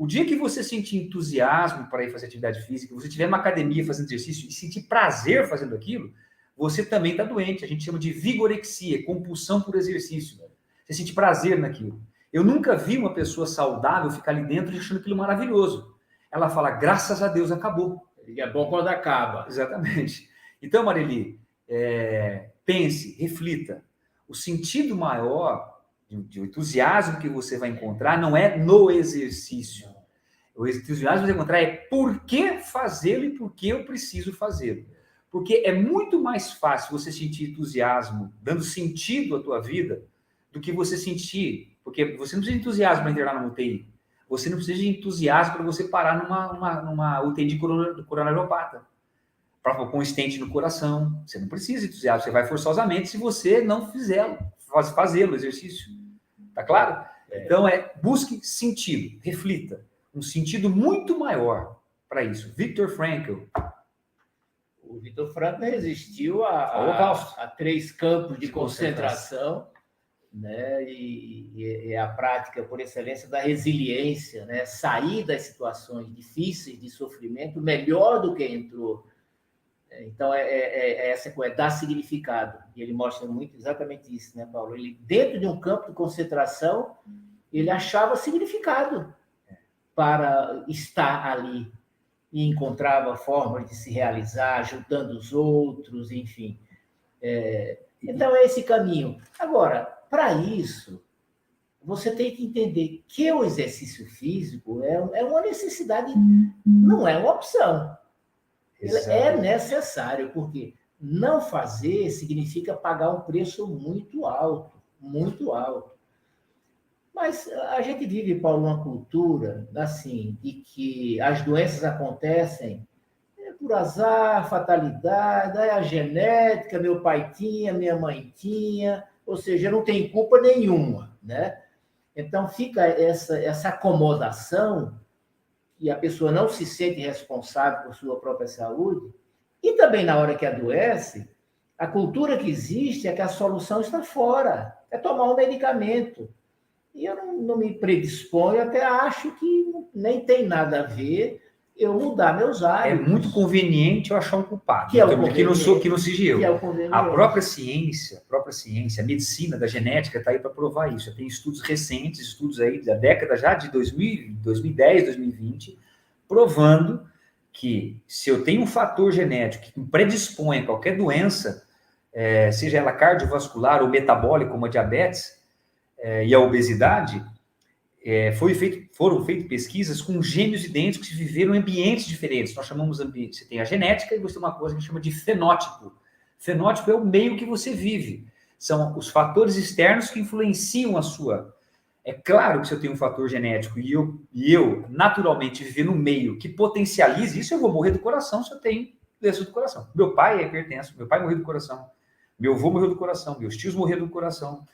O dia que você sentir entusiasmo para ir fazer atividade física, você estiver numa academia fazendo exercício e sentir prazer fazendo aquilo, você também está doente. A gente chama de vigorexia, compulsão por exercício. Você sente prazer naquilo. Eu nunca vi uma pessoa saudável ficar ali dentro achando aquilo maravilhoso. Ela fala, graças a Deus, acabou. E é bom quando acaba. Exatamente. Então, Marili, é, pense, reflita. O sentido maior de, de entusiasmo que você vai encontrar não é no exercício. O entusiasmo vai encontrar é por que fazê-lo e por que eu preciso fazê-lo. Porque é muito mais fácil você sentir entusiasmo, dando sentido à tua vida, do que você sentir porque você não precisa de entusiasmo para internar na UTI. Você não precisa de entusiasmo para você parar numa, numa, numa UTI de coronariopata. Para com um estente no coração. Você não precisa de entusiasmo. Você vai forçosamente se você não fizer fazê-lo, exercício. Tá claro? É. Então, é busque sentido, reflita. Um sentido muito maior para isso. Viktor Frankl. O Viktor Frankl resistiu a, a, a, três campos de, de concentração. concentração né? E, e, é a prática por excelência da resiliência, né? Sair das situações difíceis de sofrimento melhor do que entrou. Então é, é, é, é essa coisa, é dar significado. E ele mostra muito exatamente isso, né, Paulo? Ele dentro de um campo de concentração, ele achava significado para estar ali. e encontrava formas de se realizar, ajudando os outros, enfim. É, então, é esse caminho. Agora, para isso, você tem que entender que o exercício físico é, é uma necessidade, não é uma opção. Exato. É necessário, porque não fazer significa pagar um preço muito alto, muito alto. Mas a gente vive, Paulo, uma cultura assim, de que as doenças acontecem é por azar, fatalidade, é a genética, meu pai tinha, minha mãe tinha, ou seja, não tem culpa nenhuma, né? Então fica essa, essa acomodação e a pessoa não se sente responsável por sua própria saúde, e também na hora que adoece, a cultura que existe é que a solução está fora, é tomar um medicamento. E eu não, não me predisponho, até acho que nem tem nada a ver eu mudar meus hábitos. É muito conveniente eu achar um culpado. Que, é o que não sou, que não seja eu. É a própria ciência, a própria ciência, a medicina da genética está aí para provar isso. Tem estudos recentes, estudos aí da década já de 2000, 2010, 2020, provando que se eu tenho um fator genético que me predispõe a qualquer doença, é, seja ela cardiovascular ou metabólica, como a diabetes, é, e a obesidade, é, foi feito, foram feitas pesquisas com gêmeos idênticos que viveram em ambientes diferentes. Nós chamamos ambiente, você tem a genética e você tem uma coisa que chama de fenótipo. Fenótipo é o meio que você vive. São os fatores externos que influenciam a sua. É claro que se eu tenho um fator genético e eu, e eu naturalmente viver no meio que potencialize isso, eu vou morrer do coração se eu tenho doença do coração. Meu pai é hipertenso, meu pai morreu do coração, meu avô morreu do coração, meus tios morreram do coração.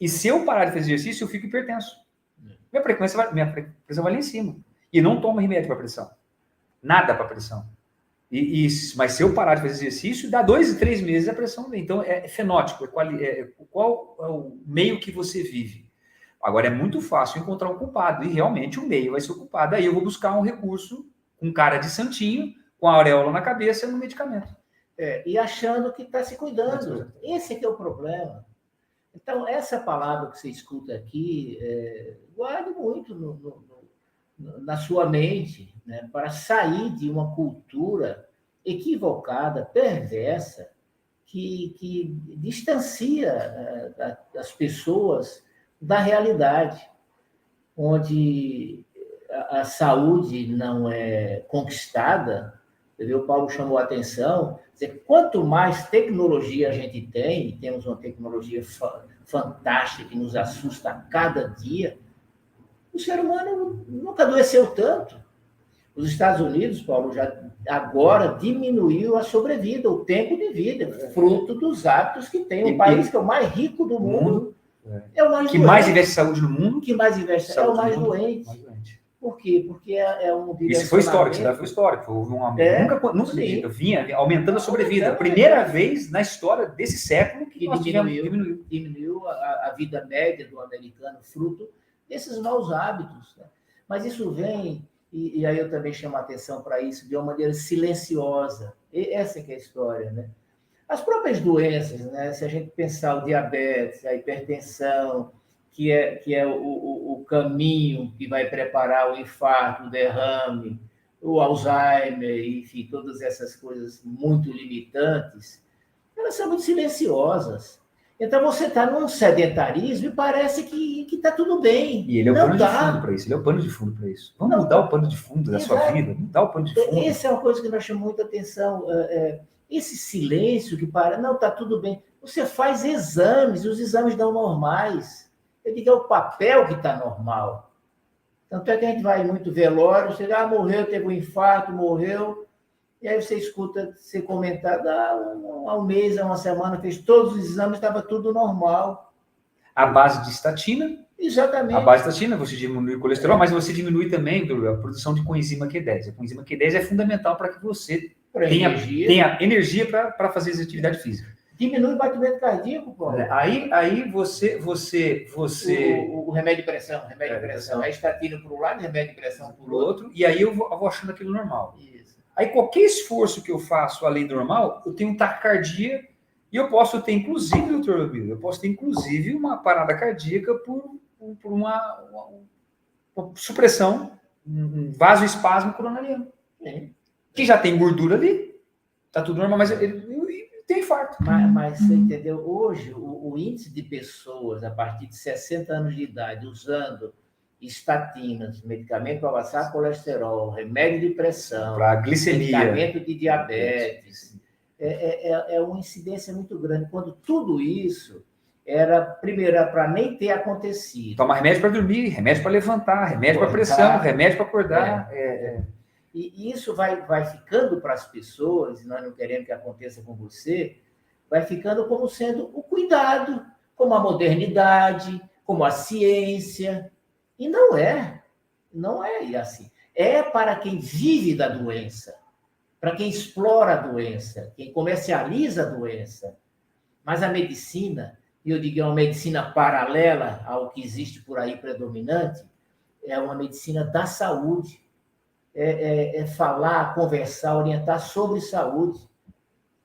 E se eu parar de fazer exercício, eu fico hipertenso. Minha frequência vai, minha pressão vai lá em cima. E não tomo remédio para pressão. Nada para pressão. E, e, mas se eu parar de fazer exercício, dá dois, três meses a pressão vem. Então é, fenótipo, é, quali, é, qual é o meio que você vive. Agora é muito fácil encontrar um culpado, e realmente o meio vai ser o culpado. Aí eu vou buscar um recurso com cara de santinho, com a auréola na cabeça no medicamento. É, e achando que está se cuidando. Esse é que é o problema. Então, essa palavra que você escuta aqui, é, guarde muito no, no, no, na sua mente, né, para sair de uma cultura equivocada, perversa, que, que distancia é, as pessoas da realidade, onde a, a saúde não é conquistada. O Paulo chamou a atenção dizer, quanto mais tecnologia a gente tem, temos uma tecnologia fa fantástica que nos assusta a cada dia, o ser humano nunca adoeceu tanto. Os Estados Unidos, Paulo, já agora diminuiu a sobrevida, o tempo de vida, fruto dos hábitos que tem. O país que é o mais rico do mundo, mundo é. é. o mais que doente. mais investe em saúde no mundo, que mais investe é o mais doente. Por quê? Porque é, é um Isso foi histórico, isso foi histórico. Houve uma, é, nunca, nunca vinha aumentando a sobrevida. A primeira vez na história desse século que, que diminuiu, diminuiu. diminuiu a, a, vida média do americano, fruto desses maus hábitos. Né? Mas isso vem, e, e, aí eu também chamo a atenção para isso, de uma maneira silenciosa. E essa é que é a história, né? As próprias doenças, né? Se a gente pensar o diabetes, a hipertensão, que é, que é o, o, o caminho que vai preparar o infarto, o derrame, o Alzheimer, enfim, todas essas coisas muito limitantes, elas são muito silenciosas. Então você está num sedentarismo e parece que está tudo bem. E ele é o não pano dá. de fundo para isso, ele é o pano de fundo para isso. Vamos não, mudar o pano de fundo da sua vida, mudar o pano de fundo. Essa é uma coisa que nós chamamos muita atenção. É, é, esse silêncio que para, não, está tudo bem. Você faz exames, os exames dão normais. Eu digo, é o papel que está normal. Tanto é que a gente vai muito velório, você ah, morreu, teve um infarto, morreu, e aí você escuta ser comentado, ah, há um mês, há uma semana, fez todos os exames, estava tudo normal. A base de estatina. Exatamente. A base de estatina, você diminui o colesterol, é. mas você diminui também a produção de coenzima Q10. A coenzima Q10 é fundamental para que você tenha energia, tenha energia para fazer atividade física. Diminui o batimento cardíaco, pô. É, aí, aí você, você, você. O, o remédio de pressão, remédio é, de pressão. É estatina por um lado, remédio de pressão por outro. E aí eu vou, eu vou achando aquilo normal. Isso. Aí qualquer esforço que eu faço além do normal, eu tenho taquicardia e eu posso ter, inclusive, doutor Lobilo, eu posso ter, inclusive, uma parada cardíaca por, por uma, uma, uma supressão, um vasoespasmo coronariano. que já tem gordura ali, tá tudo normal, mas ele tem infarto. Mas, mas, você entendeu? Hoje, o, o, índice de pessoas a partir de 60 anos de idade usando estatinas, medicamento para baixar colesterol, remédio de pressão, para glicemia, medicamento de diabetes, é, é, é, é uma incidência muito grande. Quando tudo isso era, primeiro, para nem ter acontecido. Toma remédio para dormir, remédio para levantar, remédio para pressão, remédio para acordar. É, é, é. E isso vai, vai ficando para as pessoas, e nós não queremos que aconteça com você, vai ficando como sendo o cuidado, como a modernidade, como a ciência. E não é. Não é assim. É para quem vive da doença, para quem explora a doença, quem comercializa a doença. Mas a medicina, e eu digo é uma medicina paralela ao que existe por aí predominante, é uma medicina da saúde. É, é, é falar, conversar, orientar sobre saúde.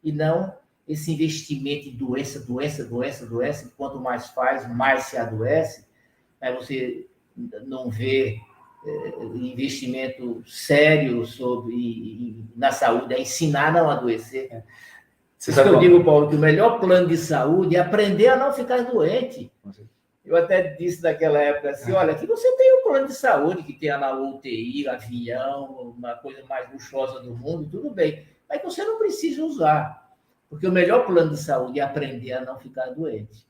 E não esse investimento em doença, doença, doença, doença. Quanto mais faz, mais se adoece. Aí você não vê é, investimento sério sobre na saúde, é ensinar a não adoecer. É. Você sabe eu digo, Paulo, que o melhor plano de saúde é aprender a não ficar doente. Eu até disse naquela época assim, olha, aqui você tem um plano de saúde que tem na UTI, avião, uma coisa mais luxuosa do mundo, tudo bem. Mas você não precisa usar. Porque o melhor plano de saúde é aprender a não ficar doente.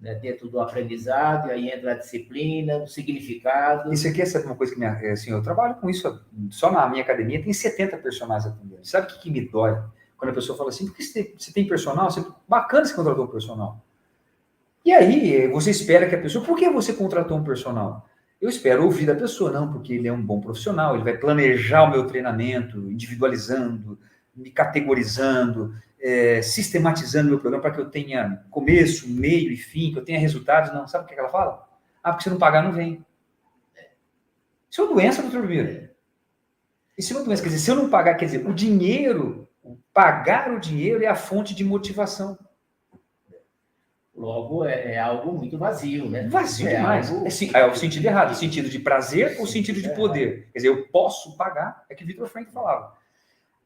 Né? Dentro do aprendizado, aí entra a disciplina, o significado. Isso aqui é uma coisa que me, assim, eu trabalho com isso só na minha academia, tem 70 personagens atendendo. Sabe o que, que me dói? Quando a pessoa fala assim, porque você tem, você tem personal, você, bacana você contratou um personal. E aí, você espera que a pessoa, por que você contratou um personal? Eu espero ouvir da pessoa, não, porque ele é um bom profissional, ele vai planejar o meu treinamento, individualizando, me categorizando, é, sistematizando o meu programa para que eu tenha começo, meio e fim, que eu tenha resultados. Não, sabe o que ela fala? Ah, porque se não pagar, não vem. Isso é uma doença, doutor Ribeiro. Isso é uma doença. Quer dizer, se eu não pagar, quer dizer, o dinheiro Pagar o dinheiro é a fonte de motivação. Logo, é, é algo muito vazio, né? Vazio é demais. Algo... É, é, o sentido errado, o sentido de prazer ou o sentido de é. poder. Quer dizer, eu posso pagar, é que Vitor Frank falava.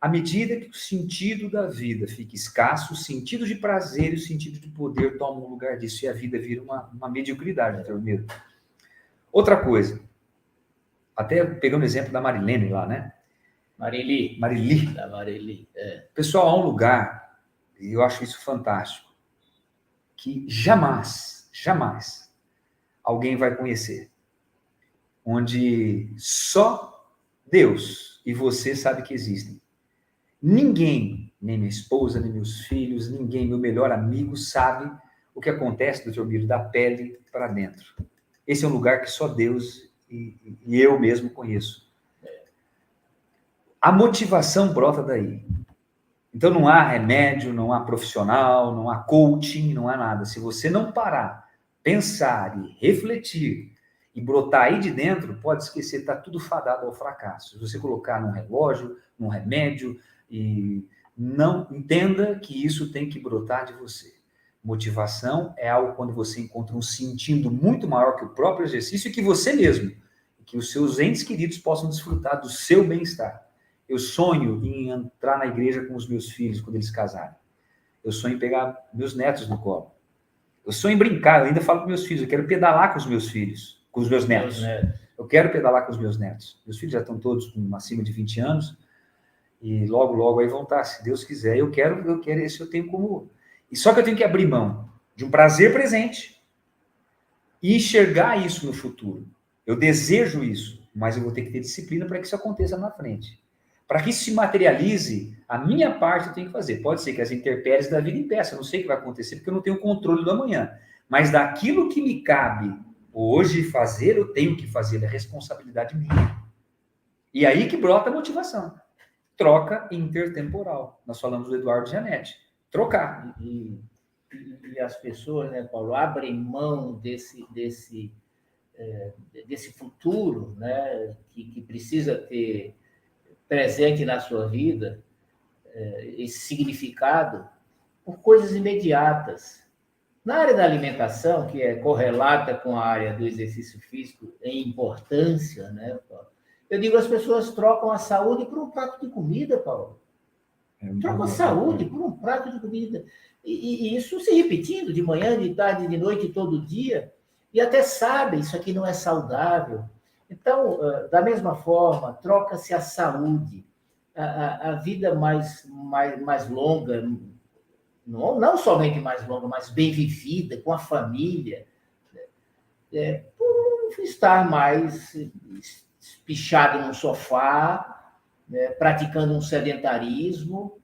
À medida que o sentido da vida fica escasso, o sentido de prazer e o sentido de poder tomam lugar disso e a vida vira uma, uma mediocridade, doutor Medo. Outra coisa, até pegando o exemplo da Marilene lá, né? Marili. Marili. Da Marili. É. Pessoal, há um lugar, e eu acho isso fantástico, que jamais, jamais alguém vai conhecer, onde só Deus e você sabe que existem. Ninguém, nem minha esposa, nem meus filhos, ninguém, meu melhor amigo, sabe o que acontece, doutor Biro, da pele para dentro. Esse é um lugar que só Deus e, e eu mesmo conheço. A motivação brota daí. Então não há remédio, não há profissional, não há coaching, não há nada. Se você não parar, pensar e refletir e brotar aí de dentro, pode esquecer, está tudo fadado ao fracasso. Se você colocar num relógio, num remédio, e não entenda que isso tem que brotar de você. Motivação é algo quando você encontra um sentido muito maior que o próprio exercício e que você mesmo, que os seus entes queridos possam desfrutar do seu bem-estar. Eu sonho em entrar na igreja com os meus filhos quando eles casarem. Eu sonho em pegar meus netos no colo. Eu sonho em brincar, eu ainda falo com meus filhos, eu quero pedalar com os meus filhos, com os meus netos. Eu quero pedalar com os meus netos. Meus filhos já estão todos com acima de 20 anos e logo, logo aí vão estar, se Deus quiser. Eu quero, eu quero, esse eu tenho como. E só que eu tenho que abrir mão de um prazer presente e enxergar isso no futuro. Eu desejo isso, mas eu vou ter que ter disciplina para que isso aconteça na frente. Para que isso se materialize, a minha parte eu tenho que fazer. Pode ser que as intempéries da vida impeçam, eu não sei o que vai acontecer, porque eu não tenho controle do amanhã. Mas daquilo que me cabe hoje fazer, eu tenho que fazer, é responsabilidade minha. E aí que brota a motivação. Troca intertemporal. Nós falamos do Eduardo Janete. Trocar. E, e, e, as pessoas, né, Paulo, abrem mão desse, desse, é, desse futuro né, que, que precisa ter presente na sua vida, é, esse significado, por coisas imediatas. Na área da alimentação, que é correlata com a área do exercício físico em importância, né? Eu digo, as pessoas trocam a saúde por um prato de comida, Paulo. É trocam a saúde por um prato de comida. E, e, isso se repetindo de manhã, de tarde, de noite, todo dia. E até sabem, isso aqui não é saudável. Então, da mesma forma, troca-se a saúde, a, a, vida mais, mais, mais longa, não, não somente mais longa, mas bem vivida, com a família, é, por estar mais pichado no sofá, né, praticando um sedentarismo,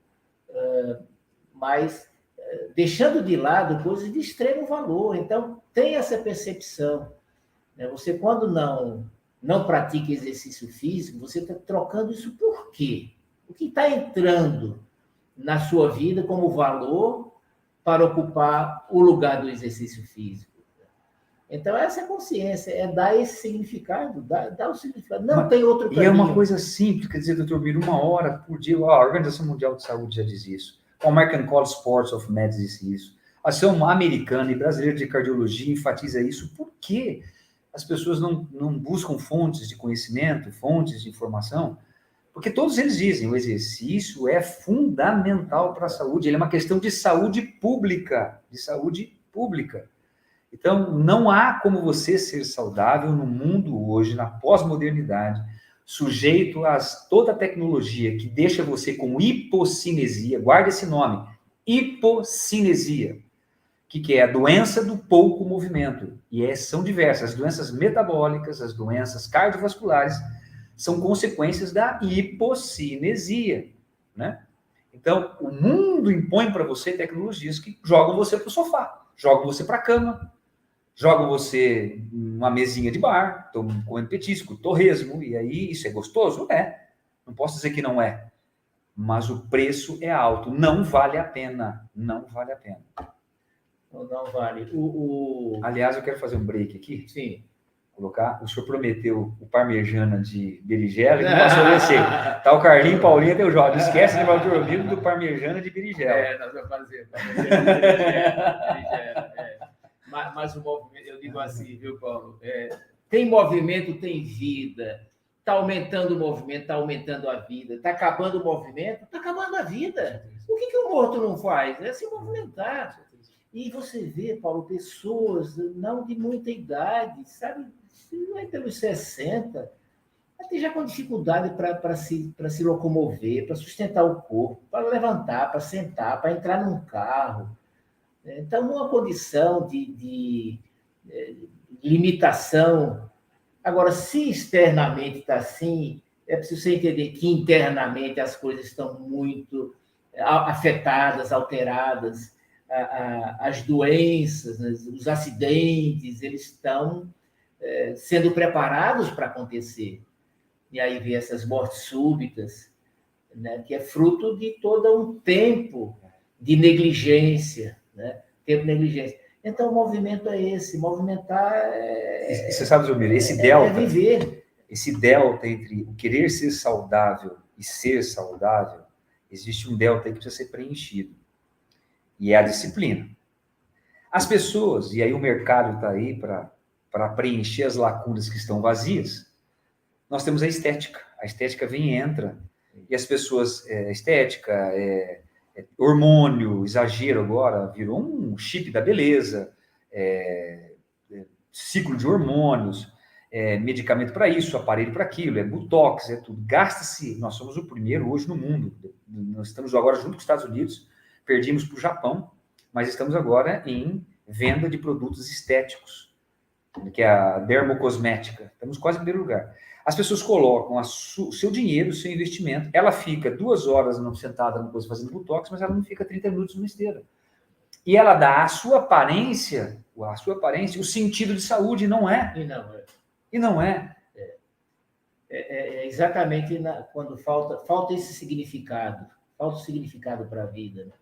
uh, mas uh, deixando de lado coisas de extremo valor. Então, tem essa percepção. Né? Você, quando não, não pratica exercício físico, você está trocando isso por quê? O que está entrando na sua vida como valor para ocupar o lugar do exercício físico? Então, essa é consciência, é dar esse significado, dar, dar o significado. Não Mas, tem outro caminho. E é uma coisa simples, quer dizer, doutor Miro, uma hora por dia, a Organização Mundial de Saúde já diz isso, o American College Sports of Medicine diz isso, a Ação Americana e Brasileira de Cardiologia enfatiza isso. Por que as pessoas não, não buscam fontes de conhecimento, fontes de informação? Porque todos eles dizem, o exercício é fundamental para a saúde, ele é uma questão de saúde pública, de saúde pública. Então, não há como você ser saudável no mundo hoje, na pós-modernidade, sujeito a toda a tecnologia que deixa você com hipocinesia, guarda esse nome, hipocinesia, que, que é a doença do pouco movimento. E é, são diversas, as doenças metabólicas, as doenças cardiovasculares, são consequências da hipocinesia, né? Então, o mundo impõe para você tecnologias que jogam você para o sofá, jogam você para a cama, joga você numa mesinha de bar, comendo petisco, torresmo, e aí isso é gostoso? É. Não posso dizer que não é. Mas o preço é alto. Não vale a pena. Não vale a pena. Não, não vale. O, o, Aliás, eu quero fazer um break aqui. Sim. Colocar. O senhor prometeu o parmejana de berinjela, que não oferecer. Tá o Carlinho, Paulinho e o Jorge. Não esquece de falar de do parmejana de berinjela. É, nós vamos fazer. Parmejana de berinjela, é. Mas, mas, o movimento, eu digo assim, viu, Paulo? É, tem movimento, tem vida. Está aumentando o movimento, está aumentando a vida. Está acabando o movimento, está acabando a vida. O que, que o morto não faz? É se movimentar. E você vê, Paulo, pessoas não de muita idade, sabe? Vai pelos 60, até já com dificuldade para se, se locomover, para sustentar o corpo, para levantar, para sentar, para entrar num carro. Então, numa condição de, de, de é, limitação. Agora, se externamente está assim, é preciso você entender que internamente as coisas estão muito afetadas, alteradas. As doenças, né, os acidentes, eles estão é, sendo preparados para acontecer. E aí vem essas mortes súbitas, né, que é fruto de todo um tempo de negligência, né? Tempo negligência. Então, o movimento é esse. Movimentar é. E, você sabe, Zumir, esse é, delta. É viver. Esse delta entre o querer ser saudável e ser saudável, existe um delta que precisa ser preenchido. E é a disciplina. As pessoas, e aí o mercado está aí para preencher as lacunas que estão vazias, nós temos a estética. A estética vem e entra. E as pessoas, é, estética, é, é, hormônio, exagero agora, virou um chip da beleza, é, é, ciclo de hormônios, é, medicamento para isso, aparelho para aquilo, é botox, é tudo. Gasta-se, nós somos o primeiro hoje no mundo, nós estamos agora junto com os Estados Unidos, perdimos para o Japão, mas estamos agora em venda de produtos estéticos, que é a dermocosmética, estamos quase em primeiro lugar. As pessoas colocam o seu dinheiro, o seu investimento. Ela fica duas horas sentada no coisa fazendo botox, mas ela não fica 30 minutos numa esteira. E ela dá à sua aparência, a sua aparência, o sentido de saúde, não é? E não é. E não é. É, é, é exatamente na, quando falta, falta esse significado, falta o significado para a vida. Né?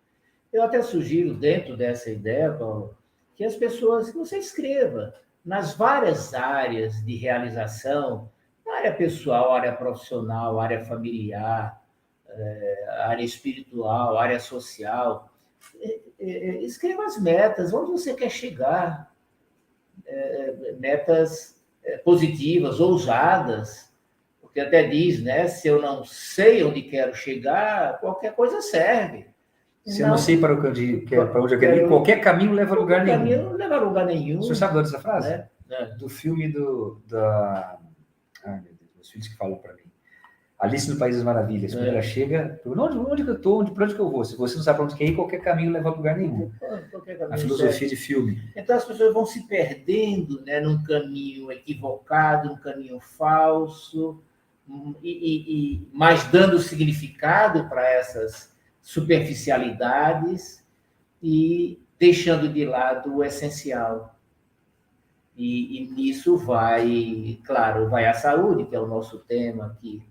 Eu até sugiro, dentro dessa ideia, Paulo, que as pessoas, que você escreva nas várias áreas de realização, área pessoal, área profissional, área familiar, é, área espiritual, área social. É, é, escreva as metas, onde você quer chegar. metas positivas, ousadas. Porque até diz, né? Se eu não sei onde quero chegar, qualquer coisa serve. Se eu não sei para onde, para onde eu quero ir, qualquer caminho leva a lugar nenhum. Caminho não leva a lugar nenhum. O senhor sabe dessa frase? É. É. Do filme do, da... Ai, meu Deus, meus filhos que falam para mim. Alice no País das Maravilhas. Quando é. ela chega, onde, onde que eu estou? Onde, para onde que eu vou? Se você não sabe para onde quer ir, qualquer caminho leva a lugar nenhum. a filosofia de filme. Então as pessoas vão se perdendo né, num caminho equivocado, num caminho falso, hum, e, e, e mas dando significado para essas superficialidades e deixando de lado o essencial. E, e nisso vai, claro, vai a saúde, que é o nosso tema aqui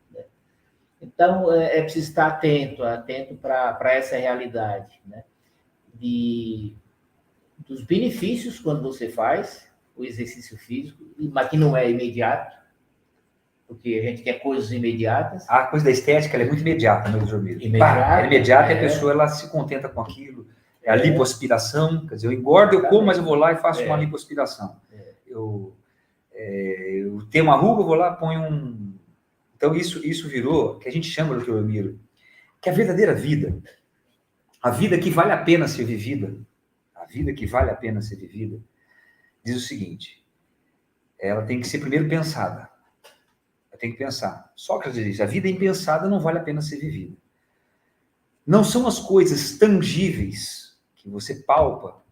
então, é, é preciso estar atento, atento para essa realidade, né? De, dos benefícios quando você faz o exercício físico, mas que não é imediato, porque a gente quer coisas imediatas. A coisa da estética é muito imediata, meu Deus Imediata. é imediata é... e a pessoa ela se contenta com aquilo. É a é. lipoaspiração, quer dizer, eu engordo, eu como, mas eu vou lá e faço é. uma lipoaspiração. É. Eu, é, eu tenho uma ruga, eu vou lá, ponho um então, isso, isso virou, que a gente chama, doutor Ramiro, que a verdadeira vida, a vida que vale a pena ser vivida, a vida que vale a pena ser vivida, diz o seguinte: ela tem que ser primeiro pensada. Tem que pensar. Sócrates diz: a vida impensada não vale a pena ser vivida. Não são as coisas tangíveis que você palpa,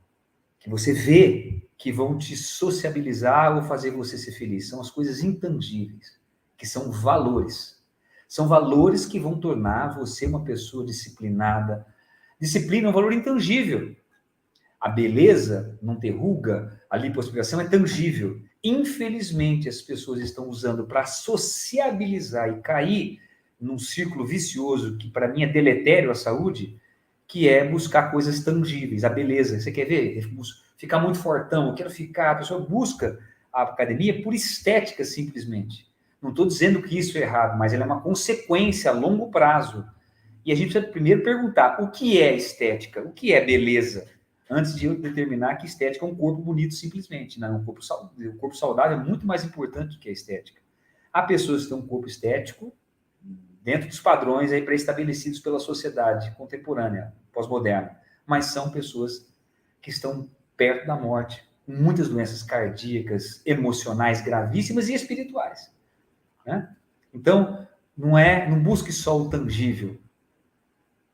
que você vê, que vão te sociabilizar ou fazer você ser feliz. São as coisas intangíveis que são valores. São valores que vão tornar você uma pessoa disciplinada. Disciplina é um valor intangível. A beleza não ter ruga, a lipoaspiração é tangível. Infelizmente, as pessoas estão usando para sociabilizar e cair num círculo vicioso que para mim é deletério à saúde, que é buscar coisas tangíveis, a beleza. Você quer ver? Ficar muito fortão, eu quero ficar. A pessoa busca a academia por estética simplesmente. Não estou dizendo que isso é errado, mas ela é uma consequência a longo prazo. E a gente precisa primeiro perguntar o que é estética, o que é beleza, antes de eu determinar que estética é um corpo bonito simplesmente. Não, um corpo o corpo saudável é muito mais importante do que a estética. Há pessoas que têm um corpo estético dentro dos padrões aí pré-estabelecidos pela sociedade contemporânea, pós-moderna, mas são pessoas que estão perto da morte, com muitas doenças cardíacas, emocionais gravíssimas e espirituais. Né? Então, não é, não busque só o tangível.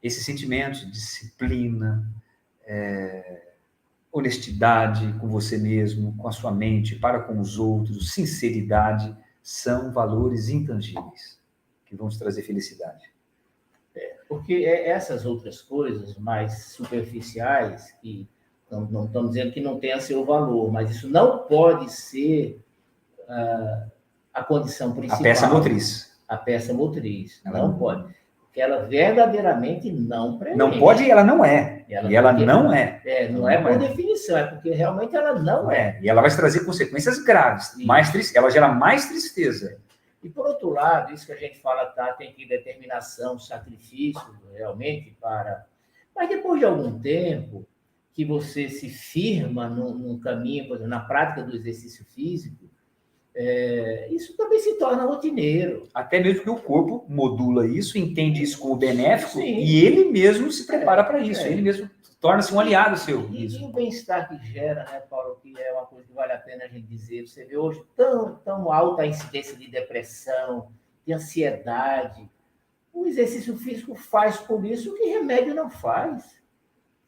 Esse sentimento disciplina, é, honestidade com você mesmo, com a sua mente, para com os outros, sinceridade, são valores intangíveis que vão te trazer felicidade. É, porque é essas outras coisas mais superficiais, que não, não estamos dizendo que não tenha seu valor, mas isso não pode ser uh, a condição principal. A peça motriz. A peça motriz. Ela não, pode. Porque ela verdadeiramente não prevê. Não pode ela não é. E ela, e ela não é. É, não, não é por é. definição, é porque realmente ela não é. é. E ela vai trazer consequências graves. Mais triste, ela gera mais tristeza. E por outro lado, isso que a gente fala, tá, tem que determinação, sacrifício, realmente, para. Mas depois de algum tempo que você se firma num, num caminho, na prática do exercício físico, é, isso também se torna rotineiro. Até mesmo que o corpo modula isso, entende isso como benéfico Sim. e ele mesmo se prepara para isso, é. ele mesmo torna-se um aliado seu. E, e o bem-estar que gera, né, Paulo, que é uma coisa que vale a pena a gente dizer. Você vê hoje tão, tão alta a incidência de depressão, de ansiedade. O exercício físico faz por isso o que remédio não faz.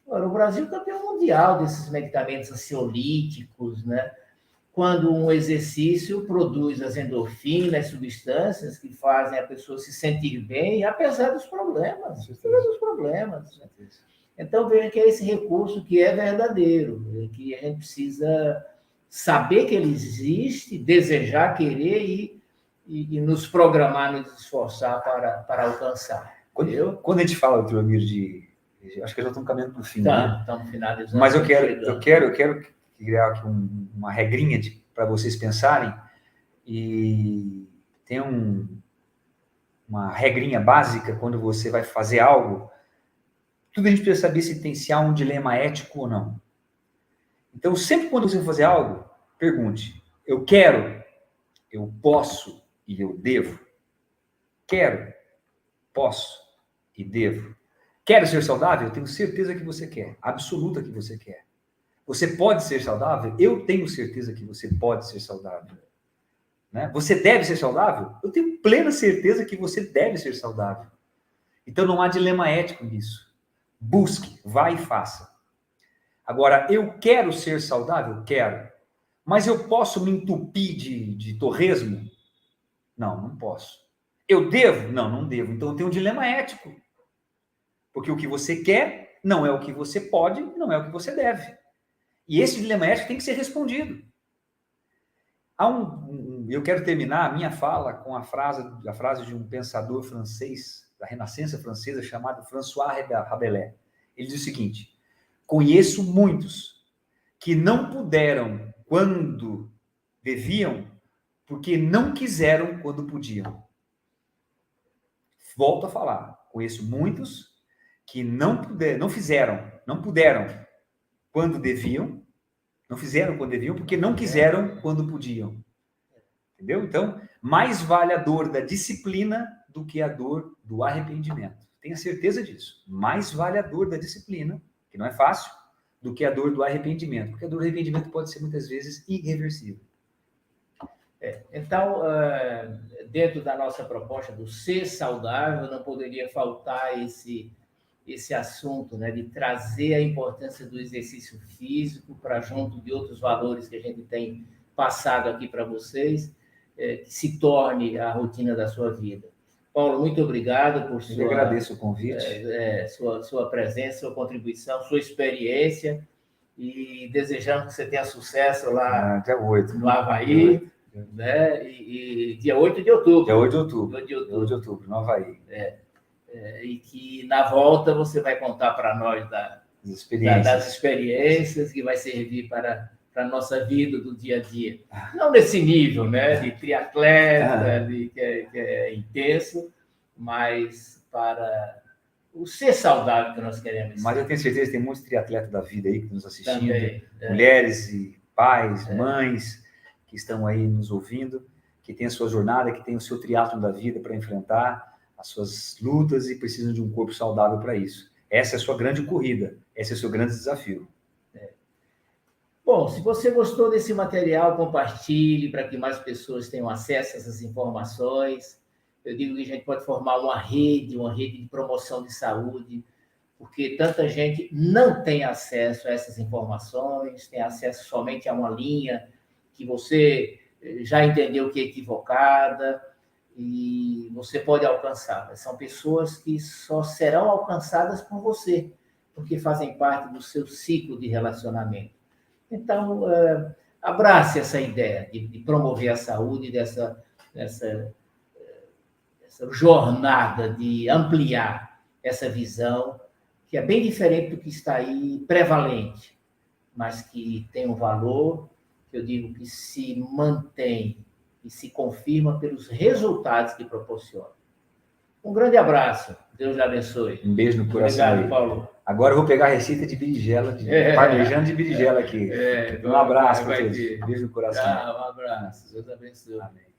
O Brasil é campeão mundial desses medicamentos ansiolíticos, né? Quando um exercício produz as endorfinas, substâncias que fazem a pessoa se sentir bem, apesar dos problemas, apesar dos problemas. Né? Então, veja que é esse recurso que é verdadeiro, que a gente precisa saber que ele existe, desejar, querer e, e, e nos programar, nos esforçar para, para alcançar. Quando, eu, quando a gente fala, Amir, de. Acho que já estamos caminhando para o fim. Tá, né? estamos finalizando. Mas eu quero, eu quero, eu quero criar aqui um, uma regrinha para vocês pensarem. E tem um, uma regrinha básica quando você vai fazer algo. Tudo a gente precisa saber se tem se há um dilema ético ou não. Então, sempre quando você for fazer algo, pergunte: eu quero, eu posso e eu devo. Quero, posso e devo. Quero ser saudável? Eu tenho certeza que você quer, absoluta que você quer. Você pode ser saudável? Eu tenho certeza que você pode ser saudável. Né? Você deve ser saudável? Eu tenho plena certeza que você deve ser saudável. Então não há dilema ético nisso. Busque, vá e faça. Agora, eu quero ser saudável? Quero. Mas eu posso me entupir de, de torresmo? Não, não posso. Eu devo? Não, não devo. Então eu tenho um dilema ético. Porque o que você quer não é o que você pode, não é o que você deve. E esse dilema ético tem que ser respondido. Há um, um, eu quero terminar a minha fala com a frase, a frase de um pensador francês, da Renascença francesa, chamado François Rabelais. Ele diz o seguinte: Conheço muitos que não puderam quando deviam, porque não quiseram quando podiam. Volto a falar. Conheço muitos que não puder, não fizeram, não puderam quando deviam, não fizeram quando deviam, porque não quiseram quando podiam. Entendeu? Então, mais vale a dor da disciplina do que a dor do arrependimento. Tenha certeza disso. Mais vale a dor da disciplina, que não é fácil, do que a dor do arrependimento, porque a dor do arrependimento pode ser muitas vezes irreversível. É, então, uh, dentro da nossa proposta do ser saudável, não poderia faltar esse esse assunto, né, de trazer a importância do exercício físico para junto de outros valores que a gente tem passado aqui para vocês, é, que se torne a rotina da sua vida. Paulo, muito obrigado por sua. Eu agradeço o convite. É, é, sua, sua presença, sua contribuição, sua experiência e desejamos que você tenha sucesso lá ah, dia 8, no Havaí. Né? E, e, dia 8 de outubro. Dia 8 de outubro. 8 de outubro, 8 de outubro no Havaí. É, é, e que na volta você vai contar para nós da, experiências. Da, das experiências que vai servir para para a nossa vida do dia a dia. Não nesse nível né, de triatleta, ah. de, que, é, que é intenso, mas para o ser saudável que nós queremos. Mas eu tenho certeza que tem muitos triatletas da vida aí que nos assistindo, Também, é. mulheres e pais, é. mães que estão aí nos ouvindo, que têm a sua jornada, que têm o seu triatlo da vida para enfrentar as suas lutas e precisam de um corpo saudável para isso. Essa é a sua grande corrida, esse é o seu grande desafio. Bom, se você gostou desse material, compartilhe para que mais pessoas tenham acesso a essas informações. Eu digo que a gente pode formar uma rede, uma rede de promoção de saúde, porque tanta gente não tem acesso a essas informações, tem acesso somente a uma linha que você eh, já entendeu que é equivocada e você pode alcançar. São pessoas que só serão alcançadas por você, porque fazem parte do seu ciclo de relacionamento. Então, uh, abrace essa ideia de, de, promover a saúde dessa, dessa, dessa jornada de ampliar essa visão, que é bem diferente do que está aí prevalente, mas que tem um valor, que eu digo que se mantém e se confirma pelos resultados que proporciona. Um grande abraço. Deus lhe abençoe. Um beijo no coração. Obrigado, Paulo. Agora eu vou pegar a receita de berinjela, de é, parmejano de berinjela aqui. É, um abraço para vocês. Beijo no coração. Ah, um abraço. Deus abençoe. Amém.